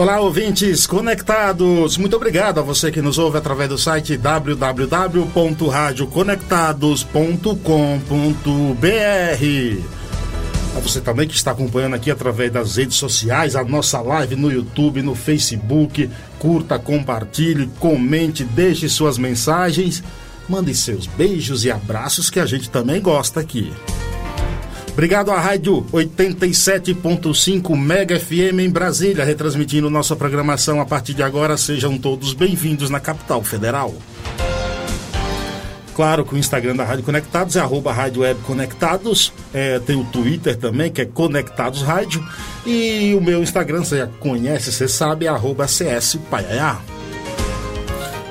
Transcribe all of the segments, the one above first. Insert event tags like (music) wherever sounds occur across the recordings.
Olá, ouvintes conectados. Muito obrigado a você que nos ouve através do site www.radioconectados.com.br. A você também que está acompanhando aqui através das redes sociais, a nossa live no YouTube, no Facebook. Curta, compartilhe, comente, deixe suas mensagens, mande seus beijos e abraços que a gente também gosta aqui. Obrigado à Rádio 87.5 Mega FM em Brasília, retransmitindo nossa programação a partir de agora. Sejam todos bem-vindos na capital federal. Claro que o Instagram da Rádio Conectados é arroba Rádio Web Conectados. É, tem o Twitter também, que é Conectados Rádio. E o meu Instagram, você já conhece, você sabe, é arroba CS Paiaiá.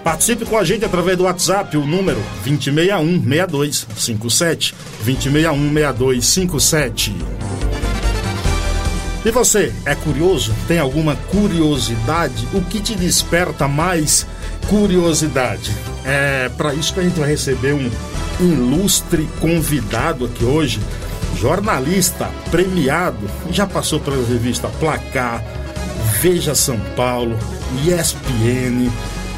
Participe com a gente através do WhatsApp, o número 2061-6257. 2061-6257. E você, é curioso? Tem alguma curiosidade? O que te desperta mais curiosidade? É para isso que a gente vai receber um ilustre convidado aqui hoje, jornalista premiado, já passou pela revista Placar, Veja São Paulo, ESPN,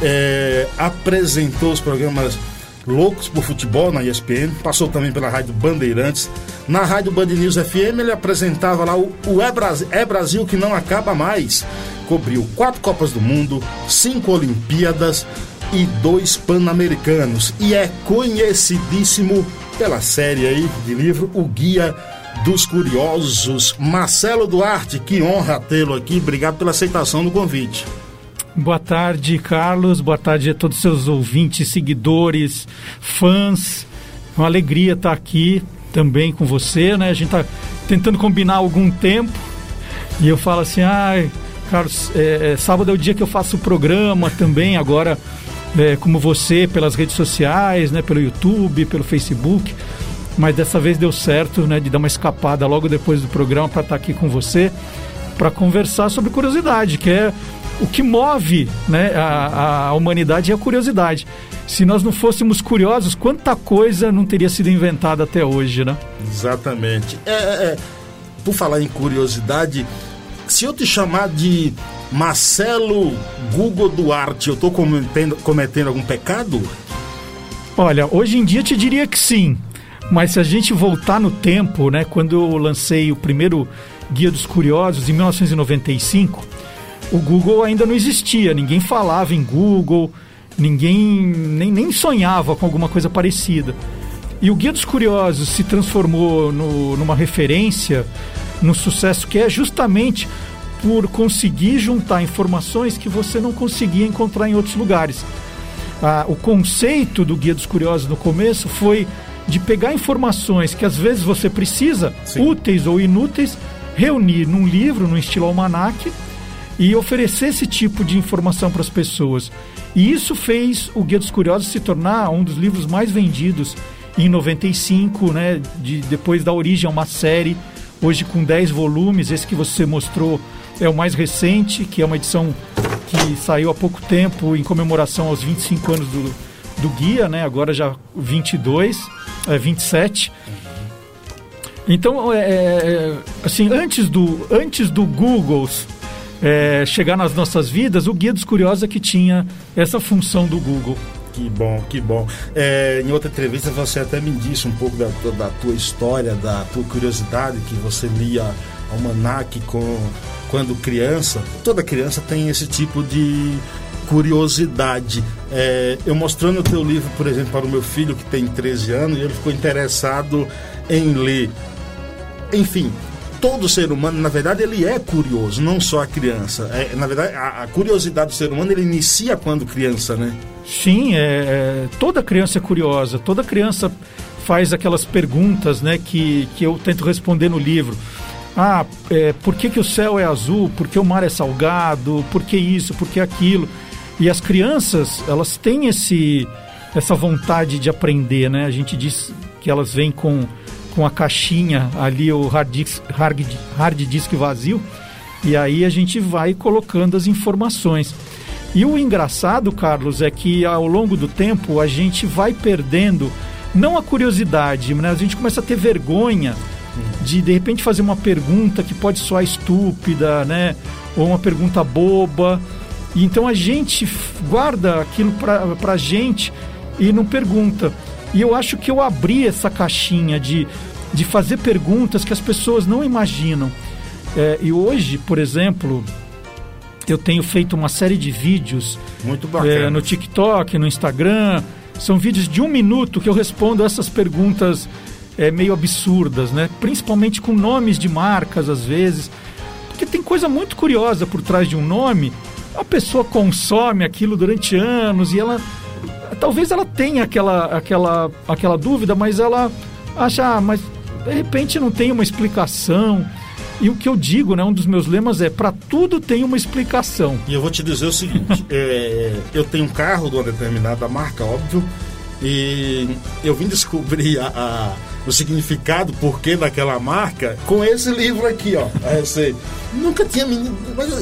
é, apresentou os programas Loucos por Futebol na ESPN, passou também pela Rádio Bandeirantes. Na Rádio Band News FM ele apresentava lá o, o é, Brasil, é Brasil que não acaba mais. Cobriu quatro Copas do Mundo, cinco Olimpíadas e dois Pan-Americanos. E é conhecidíssimo pela série aí de livro O Guia dos Curiosos. Marcelo Duarte, que honra tê-lo aqui. Obrigado pela aceitação do convite. Boa tarde, Carlos. Boa tarde a todos os seus ouvintes, seguidores, fãs. É uma alegria estar aqui também com você, né? A gente está tentando combinar algum tempo e eu falo assim, ah, Carlos, é, é, sábado é o dia que eu faço o programa também, agora é, como você, pelas redes sociais, né? Pelo YouTube, pelo Facebook. Mas dessa vez deu certo, né? De dar uma escapada logo depois do programa para estar aqui com você para conversar sobre curiosidade, que é o que move né, a, a humanidade é a curiosidade. Se nós não fôssemos curiosos, quanta coisa não teria sido inventada até hoje, né? Exatamente. É, é, é. por falar em curiosidade, se eu te chamar de Marcelo Google Duarte, eu estou cometendo, cometendo algum pecado? Olha, hoje em dia te diria que sim. Mas se a gente voltar no tempo, né, quando eu lancei o primeiro Guia dos Curiosos em 1995, o Google ainda não existia, ninguém falava em Google, ninguém nem, nem sonhava com alguma coisa parecida. E o Guia dos Curiosos se transformou no, numa referência, no sucesso que é justamente por conseguir juntar informações que você não conseguia encontrar em outros lugares. Ah, o conceito do Guia dos Curiosos no começo foi de pegar informações que às vezes você precisa, Sim. úteis ou inúteis, reunir num livro, no estilo almanac, e oferecer esse tipo de informação para as pessoas. E isso fez o Guia dos Curiosos se tornar um dos livros mais vendidos em 95, né, de, depois da origem a uma série, hoje com 10 volumes, esse que você mostrou é o mais recente, que é uma edição que saiu há pouco tempo em comemoração aos 25 anos do, do guia, né, agora já 22, é, 27. Então, é, é, assim, antes do, antes do Google é, chegar nas nossas vidas, o Guia dos Curiosos é que tinha essa função do Google. Que bom, que bom. É, em outra entrevista você até me disse um pouco da, da tua história, da tua curiosidade, que você lia almanac com, quando criança. Toda criança tem esse tipo de curiosidade. É, eu mostrando o teu livro, por exemplo, para o meu filho que tem 13 anos, e ele ficou interessado em ler. Enfim, todo ser humano, na verdade, ele é curioso, não só a criança. É, na verdade, a, a, curiosidade do ser humano ele inicia quando criança, né? Sim, é, é, toda criança é curiosa, toda criança faz aquelas perguntas, né, que, que eu tento responder no livro. Ah, é, por que, que o céu é azul? Por que o mar é salgado? Por que isso? Por que aquilo? E as crianças, elas têm esse, essa vontade de aprender, né? A gente diz que elas vêm com, com a caixinha ali, o hard disk, hard, hard disk vazio, e aí a gente vai colocando as informações. E o engraçado, Carlos, é que ao longo do tempo a gente vai perdendo não a curiosidade, né? A gente começa a ter vergonha de de repente fazer uma pergunta que pode soar estúpida, né? Ou uma pergunta boba. E então a gente guarda aquilo para a gente e não pergunta. E eu acho que eu abri essa caixinha de, de fazer perguntas que as pessoas não imaginam. É, e hoje, por exemplo, eu tenho feito uma série de vídeos. É, no TikTok, no Instagram. São vídeos de um minuto que eu respondo essas perguntas é, meio absurdas, né? Principalmente com nomes de marcas, às vezes. Porque tem coisa muito curiosa por trás de um nome. A pessoa consome aquilo durante anos e ela. Talvez ela tenha aquela, aquela, aquela dúvida, mas ela acha, ah, mas de repente não tem uma explicação. E o que eu digo, né, um dos meus lemas é: para tudo tem uma explicação. E eu vou te dizer o seguinte: (laughs) é, eu tenho um carro de uma determinada marca, óbvio, e eu vim descobrir a, a, o significado, porquê daquela marca, com esse livro aqui, ó. Aí você nunca tinha.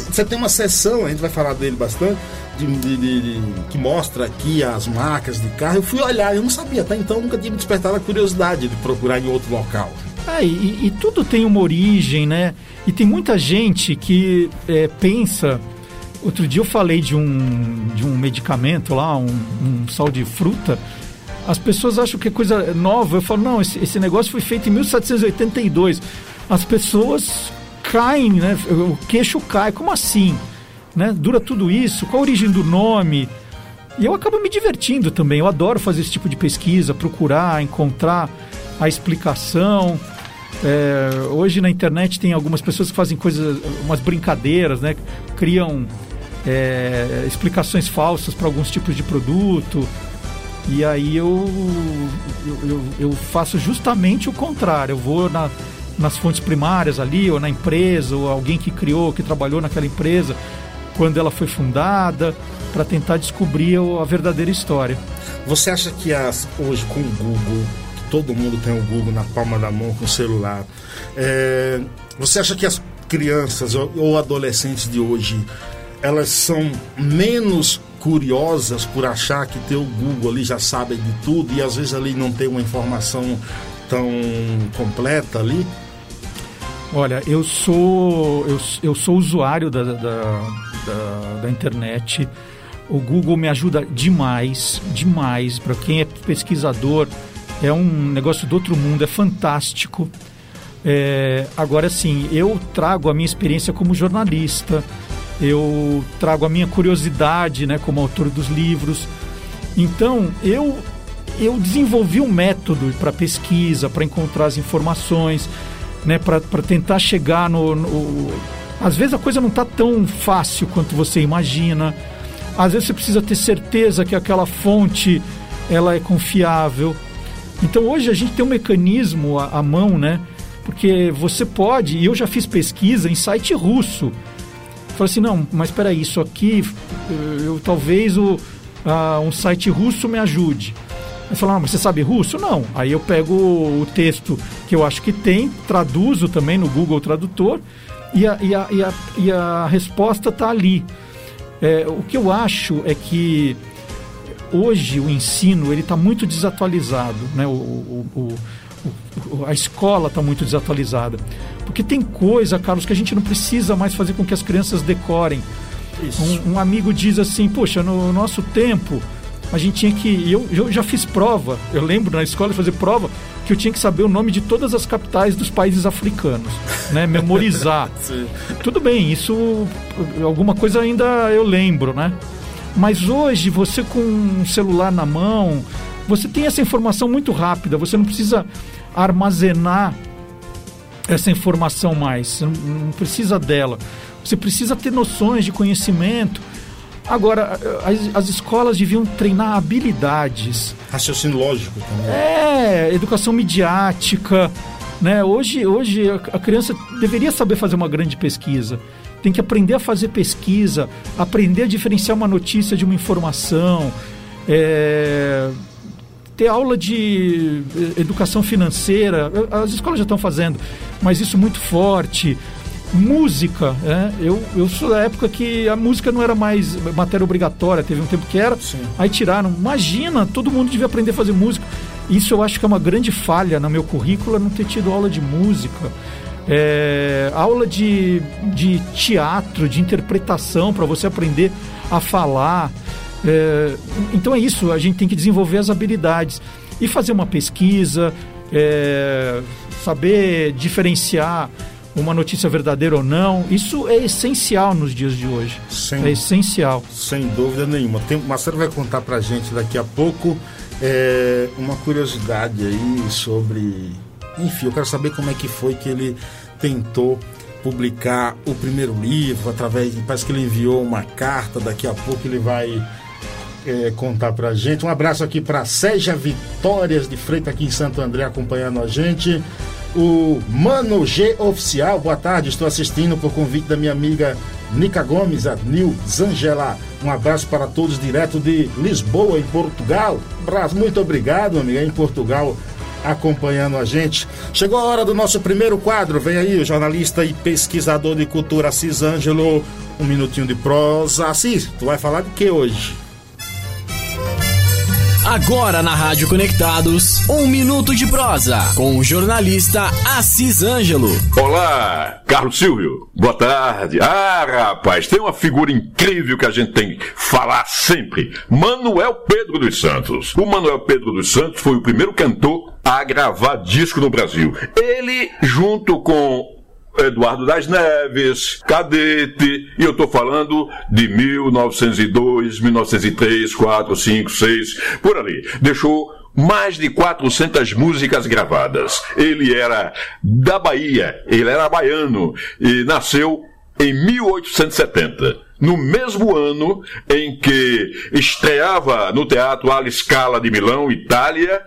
Você tem uma sessão, a gente vai falar dele bastante. De, de, de, que mostra aqui as marcas de carro. Eu fui olhar, eu não sabia, até então nunca tinha me despertado a curiosidade de procurar em outro local. É, e, e, tudo tem uma origem, né? E tem muita gente que é, pensa. Outro dia eu falei de um, de um medicamento lá, um, um sal de fruta. As pessoas acham que é coisa nova. Eu falo, não, esse, esse negócio foi feito em 1782. As pessoas caem, né? O queixo cai. Como assim? Né? Dura tudo isso? Qual a origem do nome? E eu acabo me divertindo também. Eu adoro fazer esse tipo de pesquisa, procurar, encontrar a explicação. É, hoje na internet tem algumas pessoas que fazem coisas, umas brincadeiras, né? Criam é, explicações falsas para alguns tipos de produto. E aí eu, eu, eu, faço justamente o contrário. Eu vou na, nas fontes primárias ali, ou na empresa, ou alguém que criou, que trabalhou naquela empresa, quando ela foi fundada, para tentar descobrir a verdadeira história. Você acha que as, hoje com o Google todo mundo tem o Google na palma da mão com o celular. É, você acha que as crianças ou, ou adolescentes de hoje elas são menos curiosas por achar que ter o Google ali já sabe de tudo e às vezes ali não tem uma informação tão completa ali? Olha, eu sou eu, eu sou usuário da, da, da, da internet. O Google me ajuda demais, demais. Para quem é pesquisador, é um negócio do outro mundo, é fantástico. É, agora sim, eu trago a minha experiência como jornalista, eu trago a minha curiosidade né, como autor dos livros. Então, eu, eu desenvolvi um método para pesquisa, para encontrar as informações, né, para tentar chegar no, no. Às vezes a coisa não está tão fácil quanto você imagina. Às vezes você precisa ter certeza que aquela fonte ela é confiável. Então hoje a gente tem um mecanismo à, à mão, né? Porque você pode, e eu já fiz pesquisa em site russo. Falei assim, não, mas espera isso aqui, eu, talvez o, um site russo me ajude. Aí falou, ah, mas você sabe russo? Não. Aí eu pego o texto que eu acho que tem, traduzo também no Google Tradutor e a, e a, e a, e a resposta está ali. É, o que eu acho é que hoje o ensino ele está muito desatualizado, né? O, o, o, a escola está muito desatualizada. Porque tem coisa, Carlos, que a gente não precisa mais fazer com que as crianças decorem. Um, um, amigo diz assim, poxa, no nosso tempo a gente tinha que. Eu, eu já fiz prova, eu lembro na escola de fazer prova que eu tinha que saber o nome de todas as capitais dos países africanos, né? Memorizar. (laughs) Tudo bem, isso alguma coisa ainda eu lembro, né? Mas hoje, você com um celular na mão, você tem essa informação muito rápida, você não precisa armazenar essa informação mais, você não precisa dela. Você precisa ter noções de conhecimento. Agora, as, as escolas deviam treinar habilidades. Raciocínio lógico também. É, educação midiática. Né? Hoje, hoje a criança deveria saber fazer uma grande pesquisa. tem que aprender a fazer pesquisa, aprender a diferenciar uma notícia de uma informação, é, ter aula de educação financeira. As escolas já estão fazendo, mas isso muito forte. Música, né? eu, eu sou da época que a música não era mais matéria obrigatória, teve um tempo que era, Sim. aí tiraram. Imagina, todo mundo devia aprender a fazer música. Isso eu acho que é uma grande falha no meu currículo, é não ter tido aula de música. É, aula de, de teatro, de interpretação, para você aprender a falar. É, então é isso, a gente tem que desenvolver as habilidades e fazer uma pesquisa, é, saber diferenciar uma notícia verdadeira ou não. Isso é essencial nos dias de hoje. Sem, é essencial. Sem dúvida nenhuma. Tem, o Marcelo vai contar para a gente daqui a pouco é, uma curiosidade aí sobre enfim, eu quero saber como é que foi que ele tentou publicar o primeiro livro através, parece que ele enviou uma carta, daqui a pouco ele vai é, contar pra gente. Um abraço aqui para Seja Vitórias de Freitas aqui em Santo André acompanhando a gente. O Mano G Oficial, boa tarde, estou assistindo por convite da minha amiga Nica Gomes, a Nil Zangela. Um abraço para todos direto de Lisboa, em Portugal. Muito obrigado, amiga, em Portugal acompanhando a gente. Chegou a hora do nosso primeiro quadro. Vem aí o jornalista e pesquisador de cultura Assis Ângelo. Um minutinho de prosa. Assis, tu vai falar de que hoje? Agora na Rádio Conectados, um minuto de prosa com o jornalista Assis Ângelo. Olá, Carlos Silvio. Boa tarde. Ah, rapaz, tem uma figura incrível que a gente tem que falar sempre. Manuel Pedro dos Santos. O Manuel Pedro dos Santos foi o primeiro cantor a gravar disco no Brasil. Ele, junto com Eduardo das Neves, Cadete, e eu estou falando de 1902, 1903, 4, 5, 6, por ali. Deixou mais de 400 músicas gravadas. Ele era da Bahia, ele era baiano e nasceu em 1870 no mesmo ano em que estreava no Teatro Alla Scala de Milão, Itália,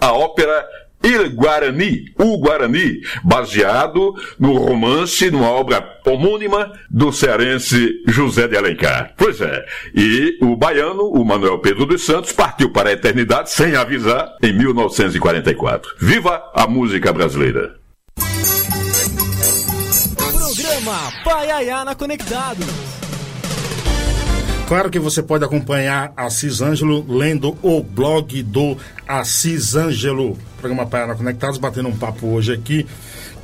a ópera Il Guarani, o Guarani, baseado no romance, numa obra homônima do cearense José de Alencar. Pois é, e o baiano, o Manuel Pedro dos Santos, partiu para a eternidade sem avisar em 1944. Viva a música brasileira! Programa Paiaiana Conectado. Claro que você pode acompanhar Assis Ângelo lendo o blog do Assis Ângelo. Programa Paiana Conectados, batendo um papo hoje aqui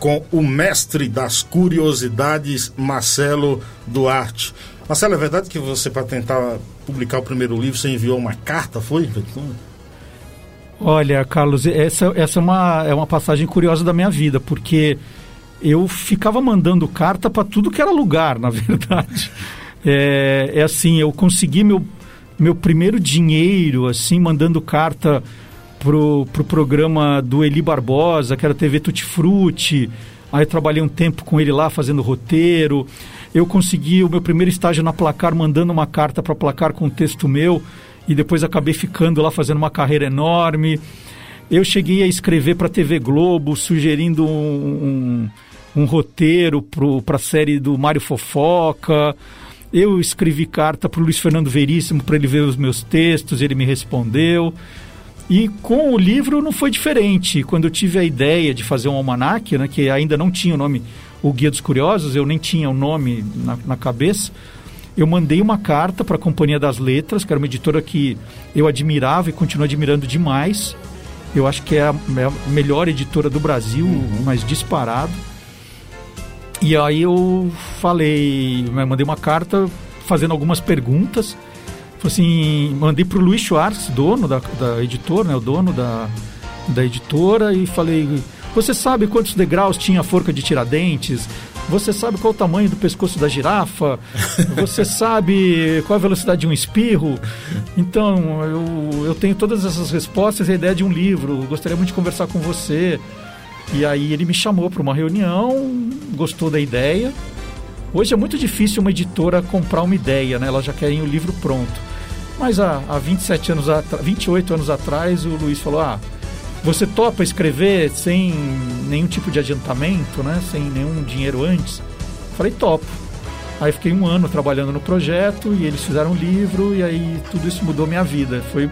com o mestre das curiosidades, Marcelo Duarte. Marcelo, é verdade que você, para tentar publicar o primeiro livro, você enviou uma carta, foi? Olha, Carlos, essa, essa é, uma, é uma passagem curiosa da minha vida, porque eu ficava mandando carta para tudo que era lugar, na (laughs) verdade. É, é assim, eu consegui meu, meu primeiro dinheiro, assim, mandando carta pro, pro programa do Eli Barbosa, que era TV Tutti Frutti. Aí trabalhei um tempo com ele lá fazendo roteiro. Eu consegui o meu primeiro estágio na Placar, mandando uma carta para Placar com um texto meu. E depois acabei ficando lá fazendo uma carreira enorme. Eu cheguei a escrever para a TV Globo, sugerindo um, um, um roteiro para a série do Mário Fofoca. Eu escrevi carta para o Luiz Fernando Veríssimo para ele ver os meus textos, ele me respondeu. E com o livro não foi diferente. Quando eu tive a ideia de fazer um almanac, né, que ainda não tinha o nome O Guia dos Curiosos, eu nem tinha o nome na, na cabeça, eu mandei uma carta para a Companhia das Letras, que era uma editora que eu admirava e continuo admirando demais. Eu acho que é a, é melhor editora do Brasil, uhum. mais disparado. E aí eu falei, mandei uma carta fazendo algumas perguntas. Assim, mandei para o Luiz Schwartz, dono da, da editora, né, o dono da, da editora, e falei: Você sabe quantos degraus tinha a forca de Tiradentes? Você sabe qual o tamanho do pescoço da girafa? Você (laughs) sabe qual a velocidade de um espirro? Então, eu, eu tenho todas essas respostas e a ideia de um livro. Gostaria muito de conversar com você. E aí ele me chamou para uma reunião, gostou da ideia. Hoje é muito difícil uma editora comprar uma ideia, né? Elas já querem o livro pronto. Mas há, há 27 anos, 28 anos atrás, o Luiz falou: Ah, você topa escrever sem nenhum tipo de adiantamento, né? Sem nenhum dinheiro antes? falei, topo. Aí fiquei um ano trabalhando no projeto e eles fizeram um livro e aí tudo isso mudou minha vida. Foi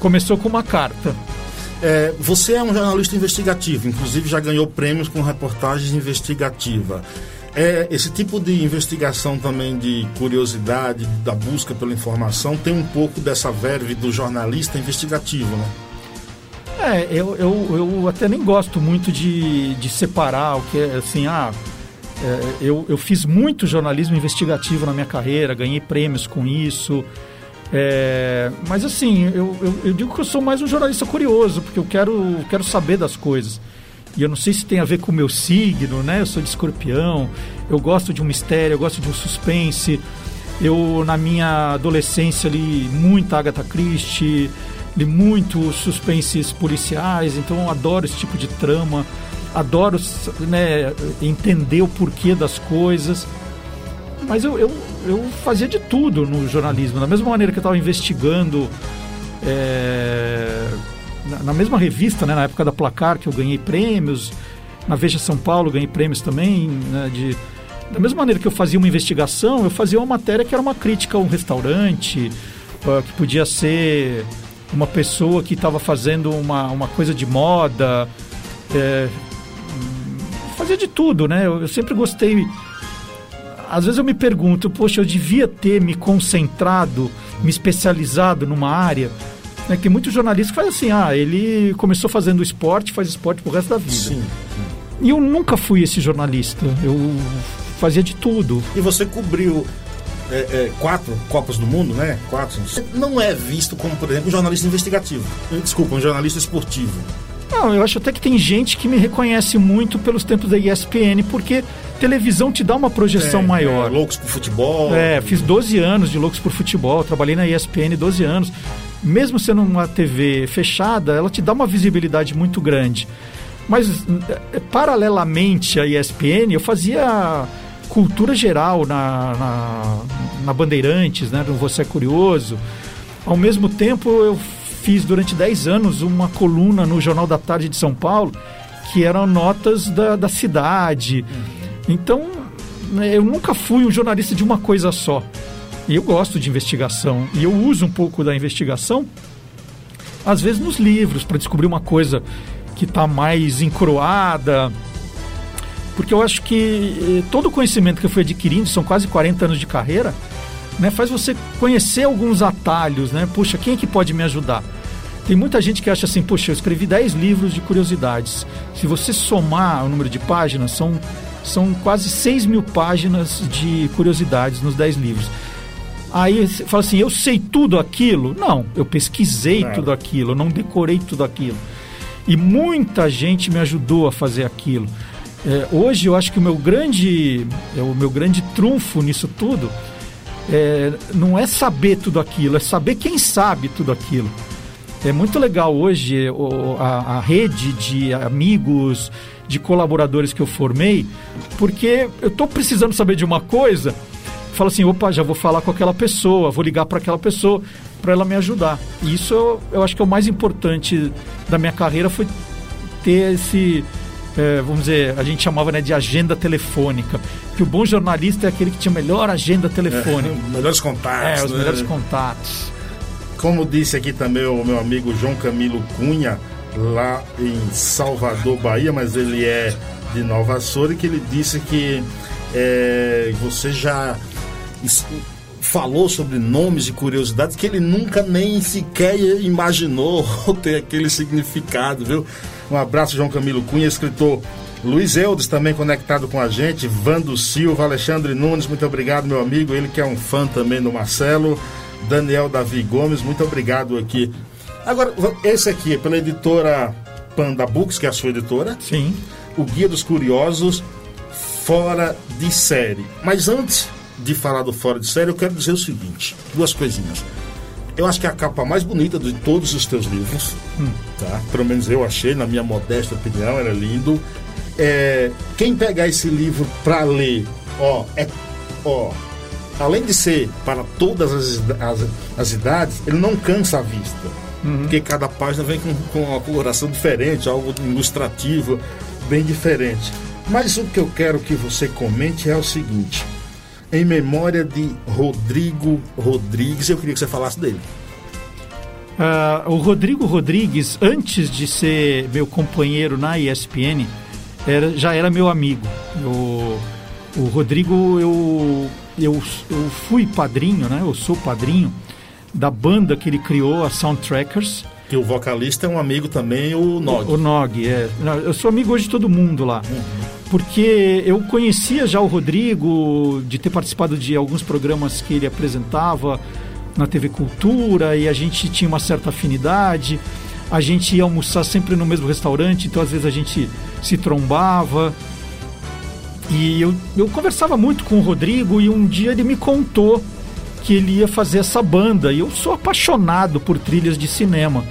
começou com uma carta. É, você é um jornalista investigativo, inclusive já ganhou prêmios com reportagens investigativa. É, esse tipo de investigação também de curiosidade, da busca pela informação, tem um pouco dessa verve do jornalista investigativo, né? É, eu, eu, eu até nem gosto muito de, de separar o que é assim, ah, é, eu, eu fiz muito jornalismo investigativo na minha carreira, ganhei prêmios com isso. É, mas assim, eu, eu, eu, digo que eu sou mais um jornalista curioso, porque eu quero, quero saber das coisas. E eu não sei se tem a ver com o meu signo, né? Eu sou de escorpião, eu gosto de um mistério, eu gosto de um suspense. Eu, na minha adolescência, li muita Agatha Christie, li muito suspenses policiais, então eu adoro esse tipo de trama, adoro né, entender o porquê das coisas. Mas eu, eu, eu fazia de tudo no jornalismo, da mesma maneira que eu estava investigando. É na mesma revista, né, na época da Placar, que eu ganhei prêmios, na Veja São Paulo ganhei prêmios também, né, de, da mesma maneira que eu fazia uma investigação, eu fazia uma matéria que era uma crítica a um restaurante, uh, que podia ser uma pessoa que estava fazendo uma, uma coisa de moda, é, fazia de tudo, né? Eu, eu sempre gostei. Às vezes eu me pergunto, poxa, eu devia ter me concentrado, me especializado numa área né, que muitos jornalistas fazem assim, ah, ele começou fazendo esporte, faz esporte pro resto da vida. Sim. E eu nunca fui esse jornalista. Eu fazia de tudo. E você cobriu é, é, quatro Copas do Mundo, né? Quatro. Não é visto como, por exemplo, um jornalista investigativo. Desculpa, um jornalista esportivo. Não, eu acho até que tem gente que me reconhece muito pelos tempos da ESPN, porque televisão te dá uma projeção é, maior. É, loucos por futebol. É, fiz 12 anos de Loucos por Futebol, trabalhei na ESPN 12 anos mesmo sendo uma TV fechada, ela te dá uma visibilidade muito grande. Mas, é, paralelamente à ESPN, eu fazia cultura geral na, na, na Bandeirantes, né, no Você é Curioso. Ao mesmo tempo, eu fiz durante 10 anos uma coluna no Jornal da Tarde de São Paulo, que eram notas da, da cidade. Então, né, eu nunca fui um jornalista de uma coisa só. E eu gosto de investigação. E eu uso um pouco da investigação, às vezes nos livros, para descobrir uma coisa que está mais encroada. Porque eu acho que eh, todo o conhecimento que eu fui adquirindo, são quase 40 anos de carreira, né, faz você conhecer alguns atalhos, né? Puxa, quem é que pode me ajudar? Tem muita gente que acha assim, poxa, eu escrevi 10 livros de curiosidades. Se você somar o número de páginas, são, são quase 6 mil páginas de curiosidades nos 10 livros. Aí você fala assim, eu sei tudo aquilo? Não, eu pesquisei tudo aquilo, não decorei tudo aquilo. E muita gente me ajudou a fazer aquilo. É, hoje eu acho que o meu grande, é, o meu grande trunfo nisso tudo é, não é saber tudo aquilo, é saber quem sabe tudo aquilo. É muito legal hoje a, a rede de amigos, de colaboradores que eu formei, porque eu estou precisando saber de uma coisa fala assim, opa, já vou falar com aquela pessoa, vou ligar para aquela pessoa para ela me ajudar. E isso eu, eu, acho que é o mais importante da minha carreira foi ter esse, é, vamos dizer, a gente chamava né, de agenda telefônica. Que o bom jornalista é aquele que tinha melhor agenda telefônica. É, (laughs) melhores contatos. É, os né? melhores contatos. Como disse aqui também o meu amigo João Camilo Cunha, lá em Salvador, Bahia, mas ele é de Nova Açores, que ele disse que é, você já falou sobre nomes e curiosidades que ele nunca nem sequer imaginou (laughs) ter aquele significado, viu? Um abraço, João Camilo Cunha, escritor Luiz Eudes também conectado com a gente, Vando Silva, Alexandre Nunes, muito obrigado, meu amigo, ele que é um fã também do Marcelo, Daniel Davi Gomes, muito obrigado aqui. Agora, esse aqui é pela editora Panda Books, que é a sua editora. Sim. O Guia dos Curiosos, fora de série. Mas antes de falar do fora de série, eu quero dizer o seguinte: duas coisinhas. Eu acho que é a capa mais bonita de todos os teus livros, hum. tá? Pelo menos eu achei, na minha modesta opinião, era lindo. É, quem pegar esse livro para ler, ó, é, ó, além de ser para todas as, as, as idades, ele não cansa a vista. Uhum. Porque cada página vem com, com uma coloração diferente, algo ilustrativo, bem diferente. Mas o que eu quero que você comente é o seguinte: em memória de Rodrigo Rodrigues. Eu queria que você falasse dele. Uh, o Rodrigo Rodrigues, antes de ser meu companheiro na ESPN, era, já era meu amigo. Eu, o Rodrigo, eu, eu, eu fui padrinho, né? Eu sou padrinho da banda que ele criou, a Soundtrackers. Que o vocalista é um amigo também, o Nog. O, o Nog, é. Eu sou amigo hoje de todo mundo lá. Uhum. Porque eu conhecia já o Rodrigo, de ter participado de alguns programas que ele apresentava na TV Cultura e a gente tinha uma certa afinidade. A gente ia almoçar sempre no mesmo restaurante, então às vezes a gente se trombava. E eu, eu conversava muito com o Rodrigo e um dia ele me contou que ele ia fazer essa banda. E eu sou apaixonado por trilhas de cinema.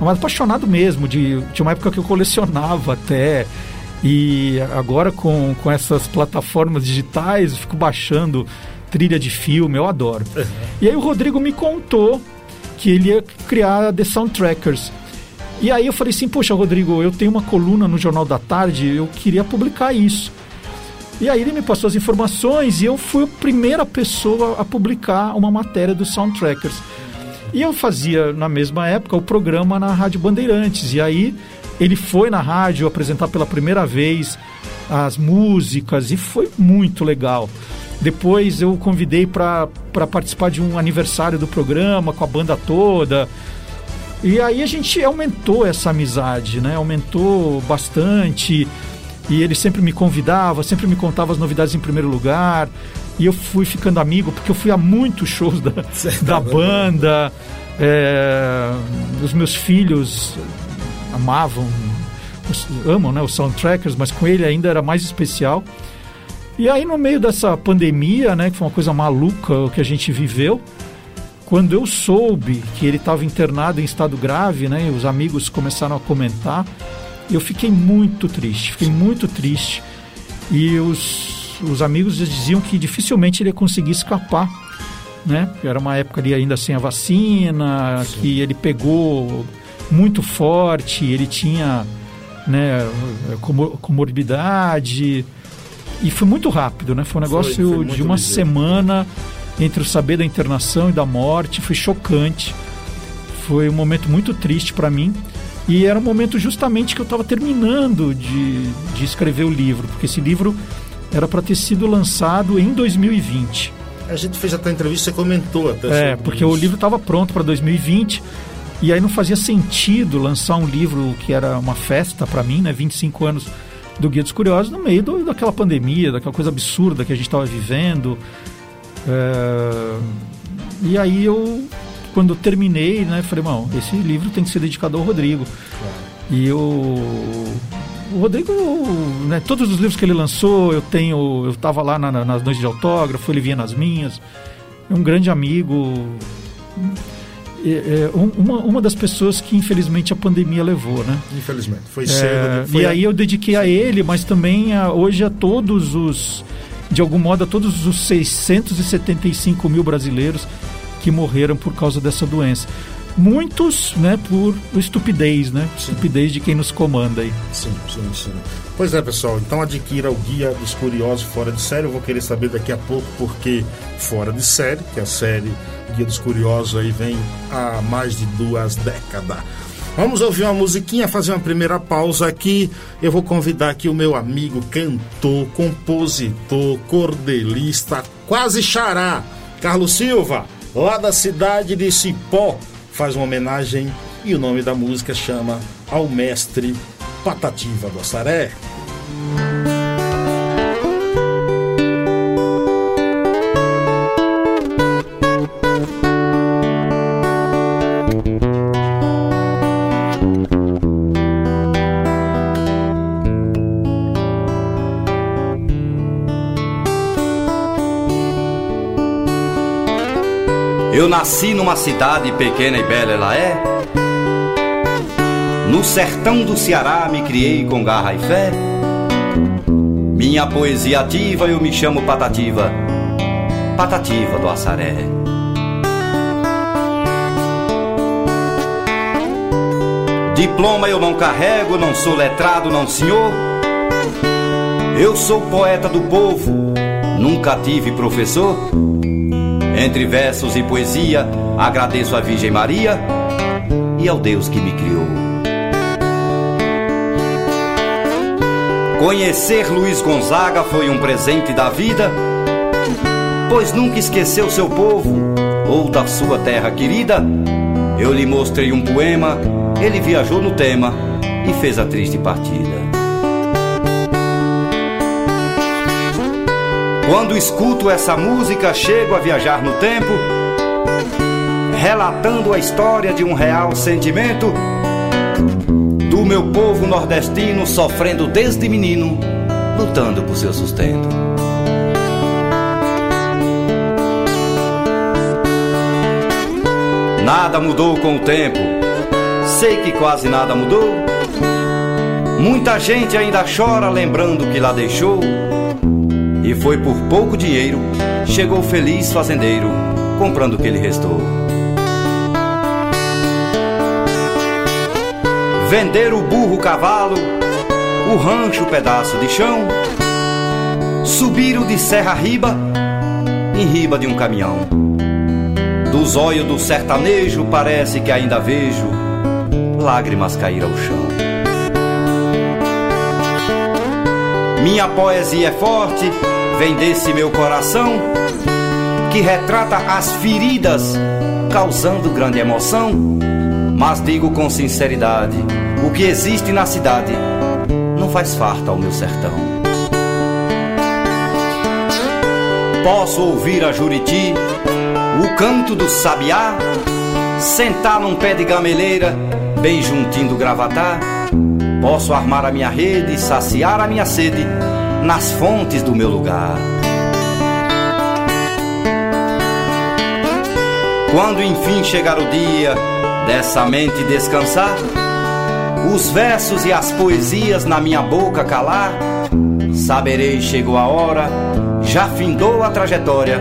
Mas apaixonado mesmo, de, de uma época que eu colecionava até. E agora com, com essas plataformas digitais, eu fico baixando trilha de filme, eu adoro. Uhum. E aí o Rodrigo me contou que ele ia criar The Soundtrackers. E aí eu falei assim, poxa Rodrigo, eu tenho uma coluna no Jornal da Tarde, eu queria publicar isso. E aí ele me passou as informações e eu fui a primeira pessoa a publicar uma matéria do Soundtrackers. E eu fazia, na mesma época, o programa na Rádio Bandeirantes. E aí ele foi na rádio apresentar pela primeira vez as músicas e foi muito legal. Depois eu convidei para participar de um aniversário do programa com a banda toda. E aí a gente aumentou essa amizade, né? Aumentou bastante. E ele sempre me convidava, sempre me contava as novidades em primeiro lugar. E eu fui ficando amigo, porque eu fui a muitos shows da, da banda. É, os meus filhos amavam, amam né, os soundtrackers, mas com ele ainda era mais especial. E aí, no meio dessa pandemia, né, que foi uma coisa maluca o que a gente viveu, quando eu soube que ele estava internado em estado grave, né, e os amigos começaram a comentar, eu fiquei muito triste, fiquei muito triste. E os, os amigos diziam que dificilmente ele ia conseguir escapar, né? Era uma época ali ainda sem a vacina, Sim. que ele pegou muito forte, ele tinha né, comorbidade. E foi muito rápido, né? Foi um negócio foi, foi de uma ligeiro. semana entre o saber da internação e da morte. Foi chocante. Foi um momento muito triste para mim. E era um momento justamente que eu estava terminando de, de escrever o livro, porque esse livro era para ter sido lançado em 2020. A gente fez até entrevista, você comentou até. É, porque isso. o livro estava pronto para 2020 e aí não fazia sentido lançar um livro que era uma festa para mim, né? 25 anos do Guia dos Curiosos no meio do, daquela pandemia, daquela coisa absurda que a gente estava vivendo. É... E aí eu, quando eu terminei, né, falei, não, esse livro tem que ser dedicado ao Rodrigo. E eu, o Rodrigo, né, todos os livros que ele lançou, eu tenho, eu estava lá na, nas noites de autógrafo, ele vinha nas minhas. É um grande amigo é, é, uma, uma das pessoas que infelizmente a pandemia levou, né? Infelizmente, foi cedo. É, foi e a... aí eu dediquei a ele, mas também a, hoje a todos os, de algum modo, a todos os 675 mil brasileiros que morreram por causa dessa doença. Muitos, né, por estupidez, né? Sim. Estupidez de quem nos comanda aí. Sim, sim, sim. Pois é, pessoal. Então adquira o Guia dos Curiosos Fora de Série. Eu vou querer saber daqui a pouco porque Fora de Série, que é a série Guia dos Curiosos aí vem há mais de duas décadas. Vamos ouvir uma musiquinha, fazer uma primeira pausa aqui. Eu vou convidar aqui o meu amigo cantor, compositor, cordelista, quase xará, Carlos Silva, lá da cidade de Cipó, faz uma homenagem e o nome da música chama Ao Mestre Patativa do Assaré. Eu nasci numa cidade pequena e bela ela é. No sertão do Ceará me criei com garra e fé. Minha poesia ativa eu me chamo Patativa, Patativa do Assaré. Diploma eu não carrego, não sou letrado, não senhor. Eu sou poeta do povo, nunca tive professor. Entre versos e poesia, agradeço a Virgem Maria e ao Deus que me criou. Conhecer Luiz Gonzaga foi um presente da vida, pois nunca esqueceu seu povo ou da sua terra querida. Eu lhe mostrei um poema, ele viajou no tema e fez a triste partida. Quando escuto essa música, chego a viajar no tempo, relatando a história de um real sentimento meu povo nordestino sofrendo desde menino, lutando por seu sustento. Nada mudou com o tempo, sei que quase nada mudou. Muita gente ainda chora lembrando que lá deixou. E foi por pouco dinheiro, chegou feliz fazendeiro, comprando o que lhe restou. Vender o burro, o cavalo, o rancho, o pedaço de chão. Subir o de serra riba, em riba de um caminhão. Dos olhos do sertanejo parece que ainda vejo lágrimas cair ao chão. Minha poesia é forte, vem desse meu coração, que retrata as feridas, causando grande emoção. Mas digo com sinceridade: o que existe na cidade não faz farta ao meu sertão. Posso ouvir a Juriti, o canto do sabiá, sentar num pé de gameleira, bem juntinho do gravatar. Posso armar a minha rede e saciar a minha sede nas fontes do meu lugar. Quando enfim chegar o dia dessa mente descansar, os versos e as poesias na minha boca calar, saberei chegou a hora, já findou a trajetória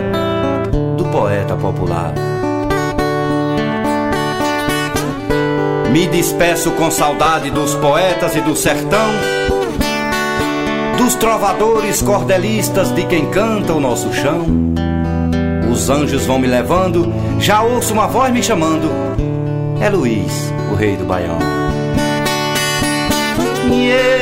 do poeta popular. Me despeço com saudade dos poetas e do sertão, dos trovadores cordelistas de quem canta o nosso chão. Os anjos vão me levando, já ouço uma voz me chamando. É Luiz, o rei do Baião. Yeah.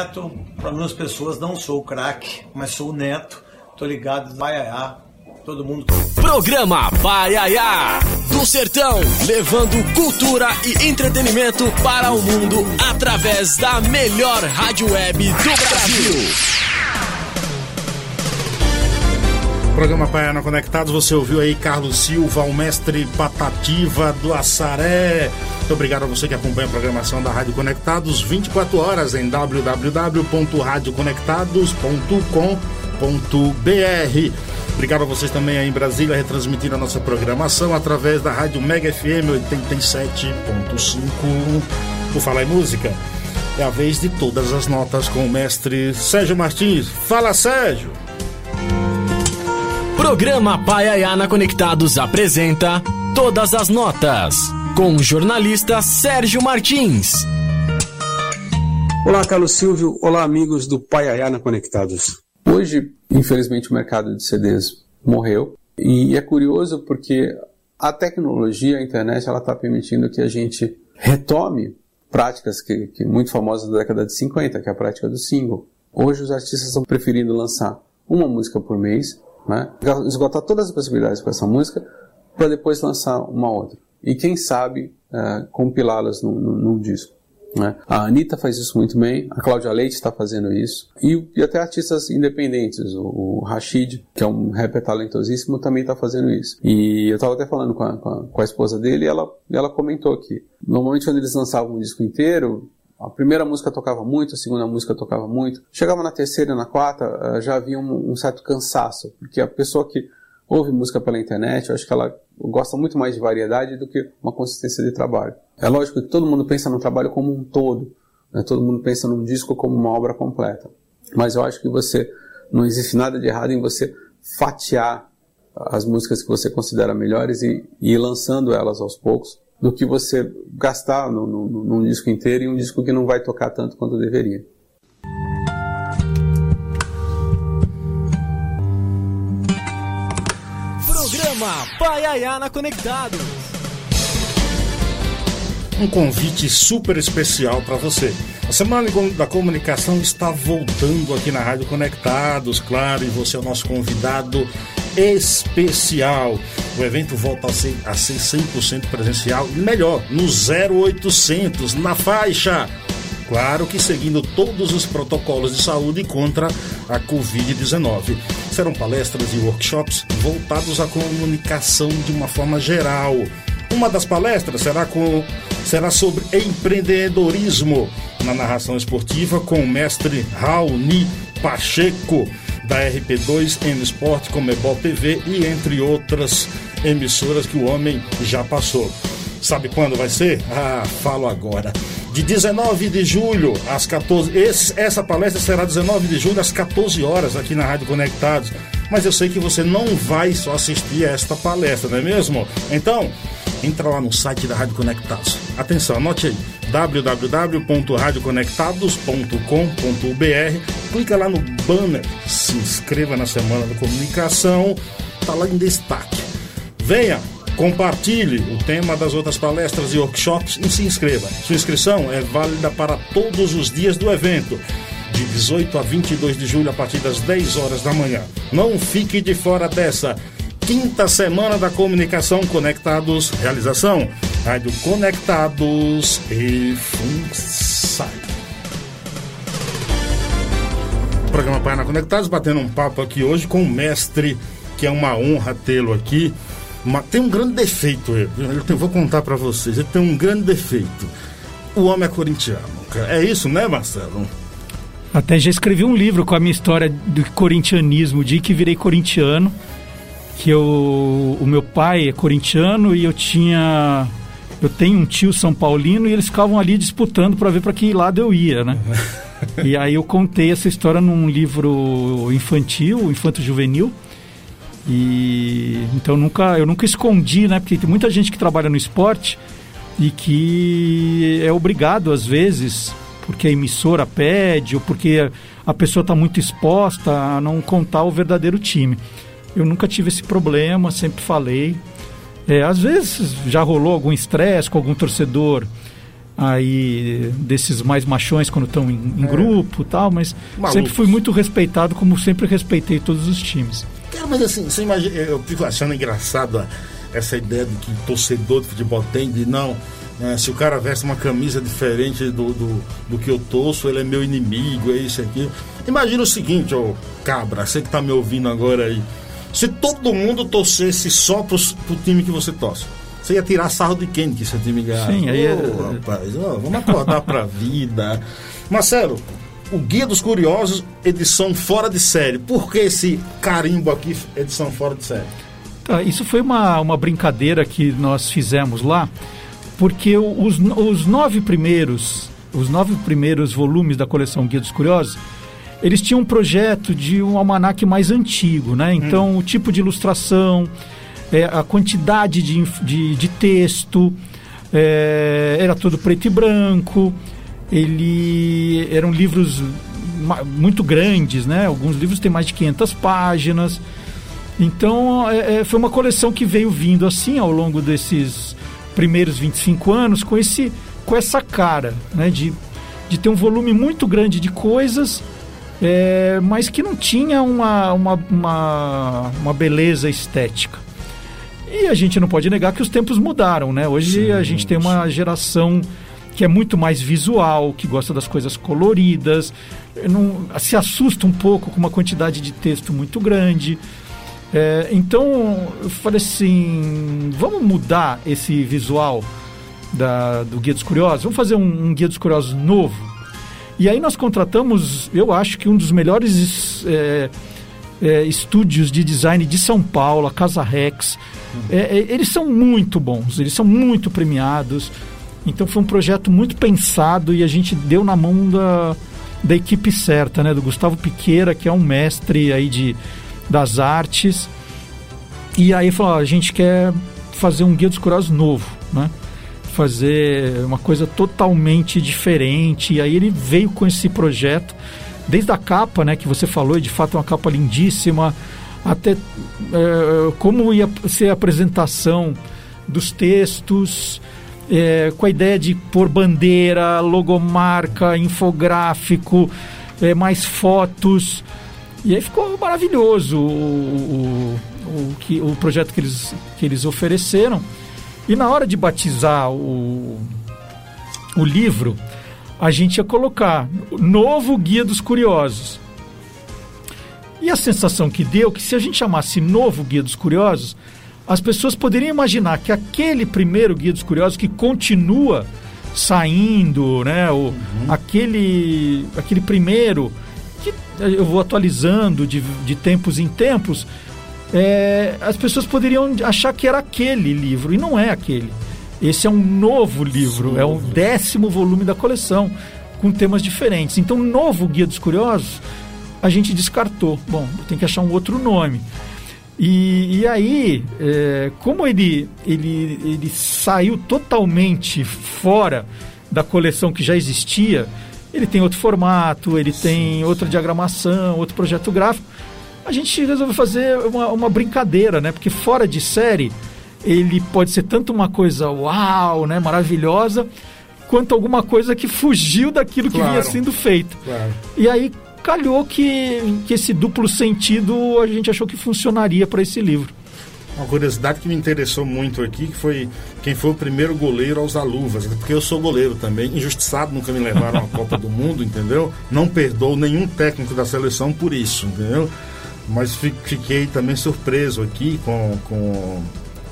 Neto, para algumas pessoas não sou craque, mas sou neto. Tô ligado, Baiaiá, todo mundo. Programa Baiaiá do Sertão, levando cultura e entretenimento para o mundo através da melhor rádio web do Brasil. Programa Paiana Conectados, você ouviu aí Carlos Silva, o mestre Patativa do Assaré. Muito obrigado a você que acompanha a programação da Rádio Conectados 24 horas em www.radioconectados.com.br. Obrigado a vocês também aí em Brasília retransmitindo a nossa programação através da Rádio Mega FM 87.5. Por falar em música, é a vez de todas as notas com o mestre Sérgio Martins. Fala, Sérgio! Programa Paiaiana Conectados apresenta Todas as Notas com o jornalista Sérgio Martins. Olá, Carlos Silvio. Olá, amigos do Pai Ayana Conectados. Hoje, infelizmente, o mercado de CDs morreu e é curioso porque a tecnologia, a internet, ela está permitindo que a gente retome práticas que, que muito famosas da década de 50, que é a prática do single. Hoje os artistas estão preferindo lançar uma música por mês, né? esgotar todas as possibilidades com essa música, para depois lançar uma outra e quem sabe uh, compilá-las num, num, num, disco. Né? A Anitta faz isso muito bem, a Cláudia Leite está fazendo isso, e, e, até artistas independentes, o, o Rashid, que é um rapper talentosíssimo, também está fazendo isso. E eu estava até falando com a, com a, com a esposa dele e ela, e ela comentou que normalmente quando eles lançavam um disco inteiro, a primeira música tocava muito, a segunda música tocava muito. Chegava na terceira e na quarta, eh, já havia um, um certo cansaço, porque a pessoa que ouve música pela internet, eu acho que ela gosta muito mais de variedade do que uma consistência de trabalho. É lógico que todo mundo pensa no trabalho como um todo, né? todo mundo pensa num disco como uma obra completa. Mas eu acho que você não existe nada de errado em você fatiar as músicas que você considera melhores e, e ir lançando elas aos poucos do que você gastar no, no, num disco inteiro e um disco que não vai tocar tanto quanto deveria. Programa Paiaiana Conectado. Um convite super especial para você. A Semana da Comunicação está voltando aqui na Rádio Conectados, claro, e você é o nosso convidado especial. O evento volta a ser, a ser 100% presencial e melhor, no 0800, na faixa. Claro que seguindo todos os protocolos de saúde contra a Covid-19. Serão palestras e workshops voltados à comunicação de uma forma geral. Uma das palestras será, com, será sobre empreendedorismo na narração esportiva com o mestre Raoni Pacheco da RP2, M Sport, Comebol TV e entre outras emissoras que o homem já passou. Sabe quando vai ser? Ah, falo agora. De 19 de julho às 14. Esse, essa palestra será 19 de julho às 14 horas aqui na Rádio Conectados. Mas eu sei que você não vai só assistir a esta palestra, não é mesmo? Então, entra lá no site da Rádio Conectados. Atenção, anote aí www.radioconectados.com.br. Clica lá no banner, se inscreva na Semana da Comunicação, está lá em destaque. Venha, compartilhe o tema das outras palestras e workshops e se inscreva. Sua inscrição é válida para todos os dias do evento de 18 a 22 de julho, a partir das 10 horas da manhã. Não fique de fora dessa quinta semana da comunicação Conectados. Realização: Rádio Conectados e FUNSAI. Programa Paina Conectados, batendo um papo aqui hoje com o mestre, que é uma honra tê-lo aqui. Uma, tem um grande defeito, eu, eu vou contar para vocês. Ele tem um grande defeito. O homem é corintiano. É isso, né, Marcelo? Até já escrevi um livro com a minha história do corintianismo, de que virei corintiano que eu, o meu pai é corintiano e eu tinha eu tenho um tio São Paulino e eles ficavam ali disputando para ver para que lado eu ia, né? e aí eu contei essa história num livro infantil, infanto juvenil. E então nunca eu nunca escondi, né? Porque tem muita gente que trabalha no esporte e que é obrigado às vezes, porque a emissora pede ou porque a pessoa está muito exposta a não contar o verdadeiro time. Eu nunca tive esse problema, sempre falei. É, às vezes já rolou algum estresse com algum torcedor aí desses mais machões quando estão em, em é. grupo tal, mas Malucos. sempre fui muito respeitado, como sempre respeitei todos os times. Cara, mas assim, você imagina, eu fico achando engraçado essa ideia de que torcedor de futebol tem de não. Né, se o cara veste uma camisa diferente do, do, do, que eu torço, ele é meu inimigo, é isso aqui. Imagina o seguinte, ô cabra, você que tá me ouvindo agora aí. Se todo mundo torcesse só pro, pro time que você torce, você ia tirar sarro de quem que seu time ganhar? Sim, aí oh, é... rapaz, oh, vamos acordar pra vida. Marcelo, o Guia dos Curiosos, edição fora de série. Por que esse carimbo aqui, edição fora de série? Tá, isso foi uma, uma brincadeira que nós fizemos lá, porque os, os nove primeiros, os nove primeiros volumes da coleção Guia dos Curiosos eles tinham um projeto de um almanaque mais antigo, né? Então, hum. o tipo de ilustração, é, a quantidade de, de, de texto, é, era todo preto e branco. Ele eram livros muito grandes, né? Alguns livros têm mais de 500 páginas. Então, é, é, foi uma coleção que veio vindo assim ao longo desses primeiros 25 anos com esse com essa cara, né, de, de ter um volume muito grande de coisas é, mas que não tinha uma, uma, uma, uma, beleza estética. E a gente não pode negar que os tempos mudaram, né? Hoje sim, a gente tem uma geração que é muito mais visual, que gosta das coisas coloridas, não, se assusta um pouco com uma quantidade de texto muito grande. É, então eu falei assim, vamos mudar esse visual da, do Guia dos Curiosos, vamos fazer um, um Guia dos Curiosos novo. E aí nós contratamos, eu acho que um dos melhores é, é, estúdios de design de São Paulo, a Casa Rex. É, é, eles são muito bons, eles são muito premiados. Então foi um projeto muito pensado e a gente deu na mão da, da equipe certa, né? Do Gustavo Piqueira, que é um mestre aí de, das artes. E aí falou, a gente quer fazer um Guia dos Curiosos novo, né? Fazer uma coisa totalmente diferente. E aí ele veio com esse projeto, desde a capa, né? Que você falou, e de fato é uma capa lindíssima, até é, como ia ser a apresentação dos textos, é, com a ideia de pôr bandeira, logomarca, infográfico, é, mais fotos. E aí ficou maravilhoso o, o, o, que, o projeto que eles, que eles ofereceram. E na hora de batizar o, o livro, a gente ia colocar Novo Guia dos Curiosos. E a sensação que deu que se a gente chamasse Novo Guia dos Curiosos, as pessoas poderiam imaginar que aquele primeiro Guia dos Curiosos que continua saindo, né, o, uhum. aquele, aquele primeiro que eu vou atualizando de, de tempos em tempos, é, as pessoas poderiam achar que era aquele livro, e não é aquele. Esse é um novo livro, Sim. é o décimo volume da coleção, com temas diferentes. Então, novo Guia dos Curiosos, a gente descartou. Bom, tem que achar um outro nome. E, e aí, é, como ele, ele, ele saiu totalmente fora da coleção que já existia, ele tem outro formato, ele sim, tem outra sim. diagramação, outro projeto gráfico. A gente resolveu fazer uma, uma brincadeira, né? Porque fora de série, ele pode ser tanto uma coisa uau, né, maravilhosa, quanto alguma coisa que fugiu daquilo que claro. vinha sendo feito. Claro. E aí calhou que, que esse duplo sentido a gente achou que funcionaria para esse livro. Uma curiosidade que me interessou muito aqui que foi quem foi o primeiro goleiro a usar luvas, porque eu sou goleiro também, injustiçado, nunca me levaram à Copa do Mundo, entendeu? Não perdoo nenhum técnico da seleção por isso, entendeu? Mas fiquei também surpreso aqui com, com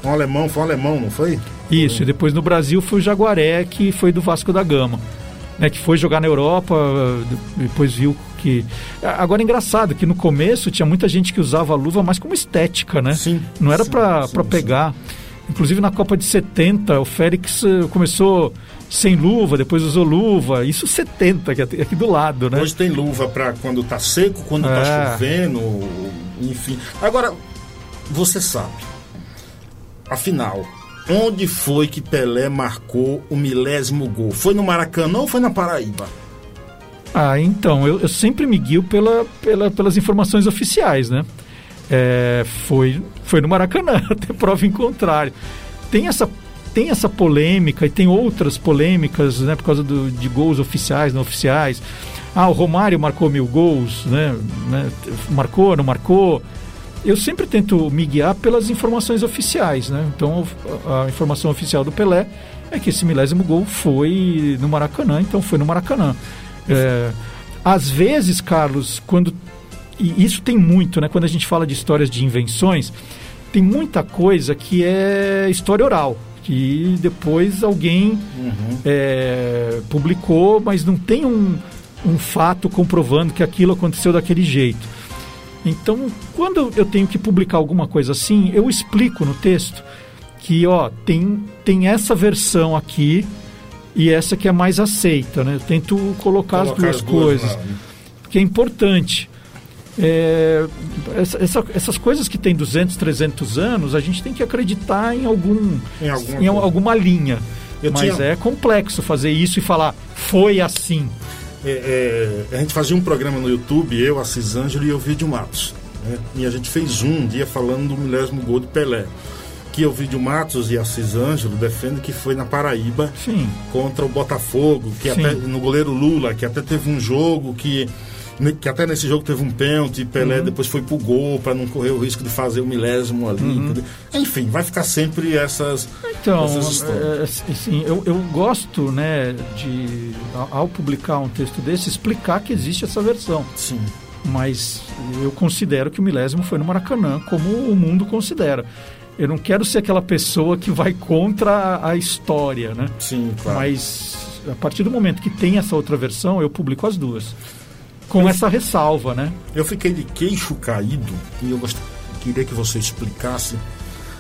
um alemão, foi um alemão, não foi? Isso, e depois no Brasil foi o Jaguaré, que foi do Vasco da Gama né, que foi jogar na Europa, depois viu que. Agora é engraçado que no começo tinha muita gente que usava a luva mais como estética, né? Sim. Não era para pegar. Inclusive na Copa de 70, o Félix eh, começou sem luva, depois usou luva. Isso 70, que aqui do lado, né? Hoje tem luva para quando tá seco, quando tá é. tá chovendo, enfim. Agora, você sabe, afinal, Onde foi que Pelé marcou o milésimo gol? Foi no Maracanã ou foi na Paraíba? Ah, então, eu, eu sempre me guio pela, pela, pelas informações oficiais, né? É, foi, foi no Maracanã, (laughs) até prova em contrário. Tem essa, tem essa polêmica e tem outras polêmicas, né? Por causa do, de gols oficiais, não oficiais. Ah, o Romário marcou mil gols, né? né? Marcou, não marcou? eu sempre tento me guiar pelas informações oficiais, né? Então, a informação oficial do Pelé é que esse milésimo gol foi no Maracanã, então foi no Maracanã. É, às vezes, Carlos, quando e isso tem muito, né? Quando a gente fala de histórias de invenções, tem muita coisa que é história oral, que depois alguém uhum. é, publicou, mas não tem um, um fato comprovando que aquilo aconteceu daquele jeito. Então, quando eu tenho que publicar alguma coisa assim, eu explico no texto que, ó, tem, tem essa versão aqui e essa que é mais aceita, né? Eu tento colocar, colocar as duas, as duas coisas, não. que é importante. É, essa, essa, essas coisas que têm 200, 300 anos, a gente tem que acreditar em, algum, em, alguma, em alguma linha. Eu Mas tinha... é complexo fazer isso e falar, foi assim. É, é, a gente fazia um programa no YouTube, eu, Assis Ângelo e o Vídeo Matos. Né? E a gente fez um dia falando do milésimo gol de Pelé. Que o Vídeo Matos e Assis Ângelo defendem que foi na Paraíba Sim. contra o Botafogo, que Sim. até no goleiro Lula, que até teve um jogo que que até nesse jogo teve um pênalti, Pelé uhum. depois foi pro gol para não correr o risco de fazer o milésimo ali. Uhum. Enfim, vai ficar sempre essas, então, essas histórias. É, assim, eu, eu gosto, né, de ao publicar um texto desse explicar que existe essa versão. Sim. Mas eu considero que o milésimo foi no Maracanã, como o mundo considera. Eu não quero ser aquela pessoa que vai contra a história, né? Sim, claro. Mas a partir do momento que tem essa outra versão, eu publico as duas com eu, essa ressalva, né? Eu fiquei de queixo caído e eu gost... queria que você explicasse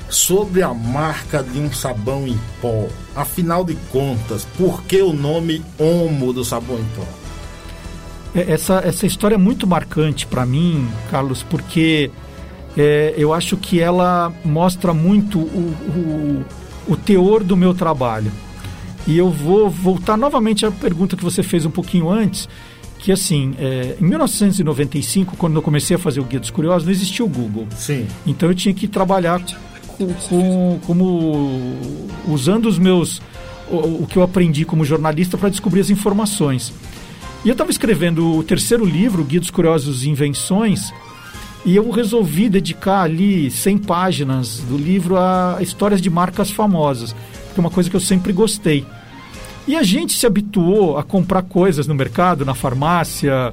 sobre a marca de um sabão em pó. Afinal de contas, por que o nome Omo do sabão em pó? É, essa, essa história é muito marcante para mim, Carlos, porque é, eu acho que ela mostra muito o, o, o teor do meu trabalho. E eu vou voltar novamente à pergunta que você fez um pouquinho antes, que assim, é, em 1995, quando eu comecei a fazer o Guia dos Curiosos, não existia o Google. Sim. Então eu tinha que trabalhar com, com como usando os meus o, o, que eu aprendi como jornalista para descobrir as informações. E eu estava escrevendo o terceiro livro, Guia dos Curiosos e Invenções, e eu resolvi dedicar ali 100 páginas do livro a histórias de marcas famosas, que é uma coisa que eu sempre gostei. E a gente se habituou a comprar coisas no mercado, na farmácia,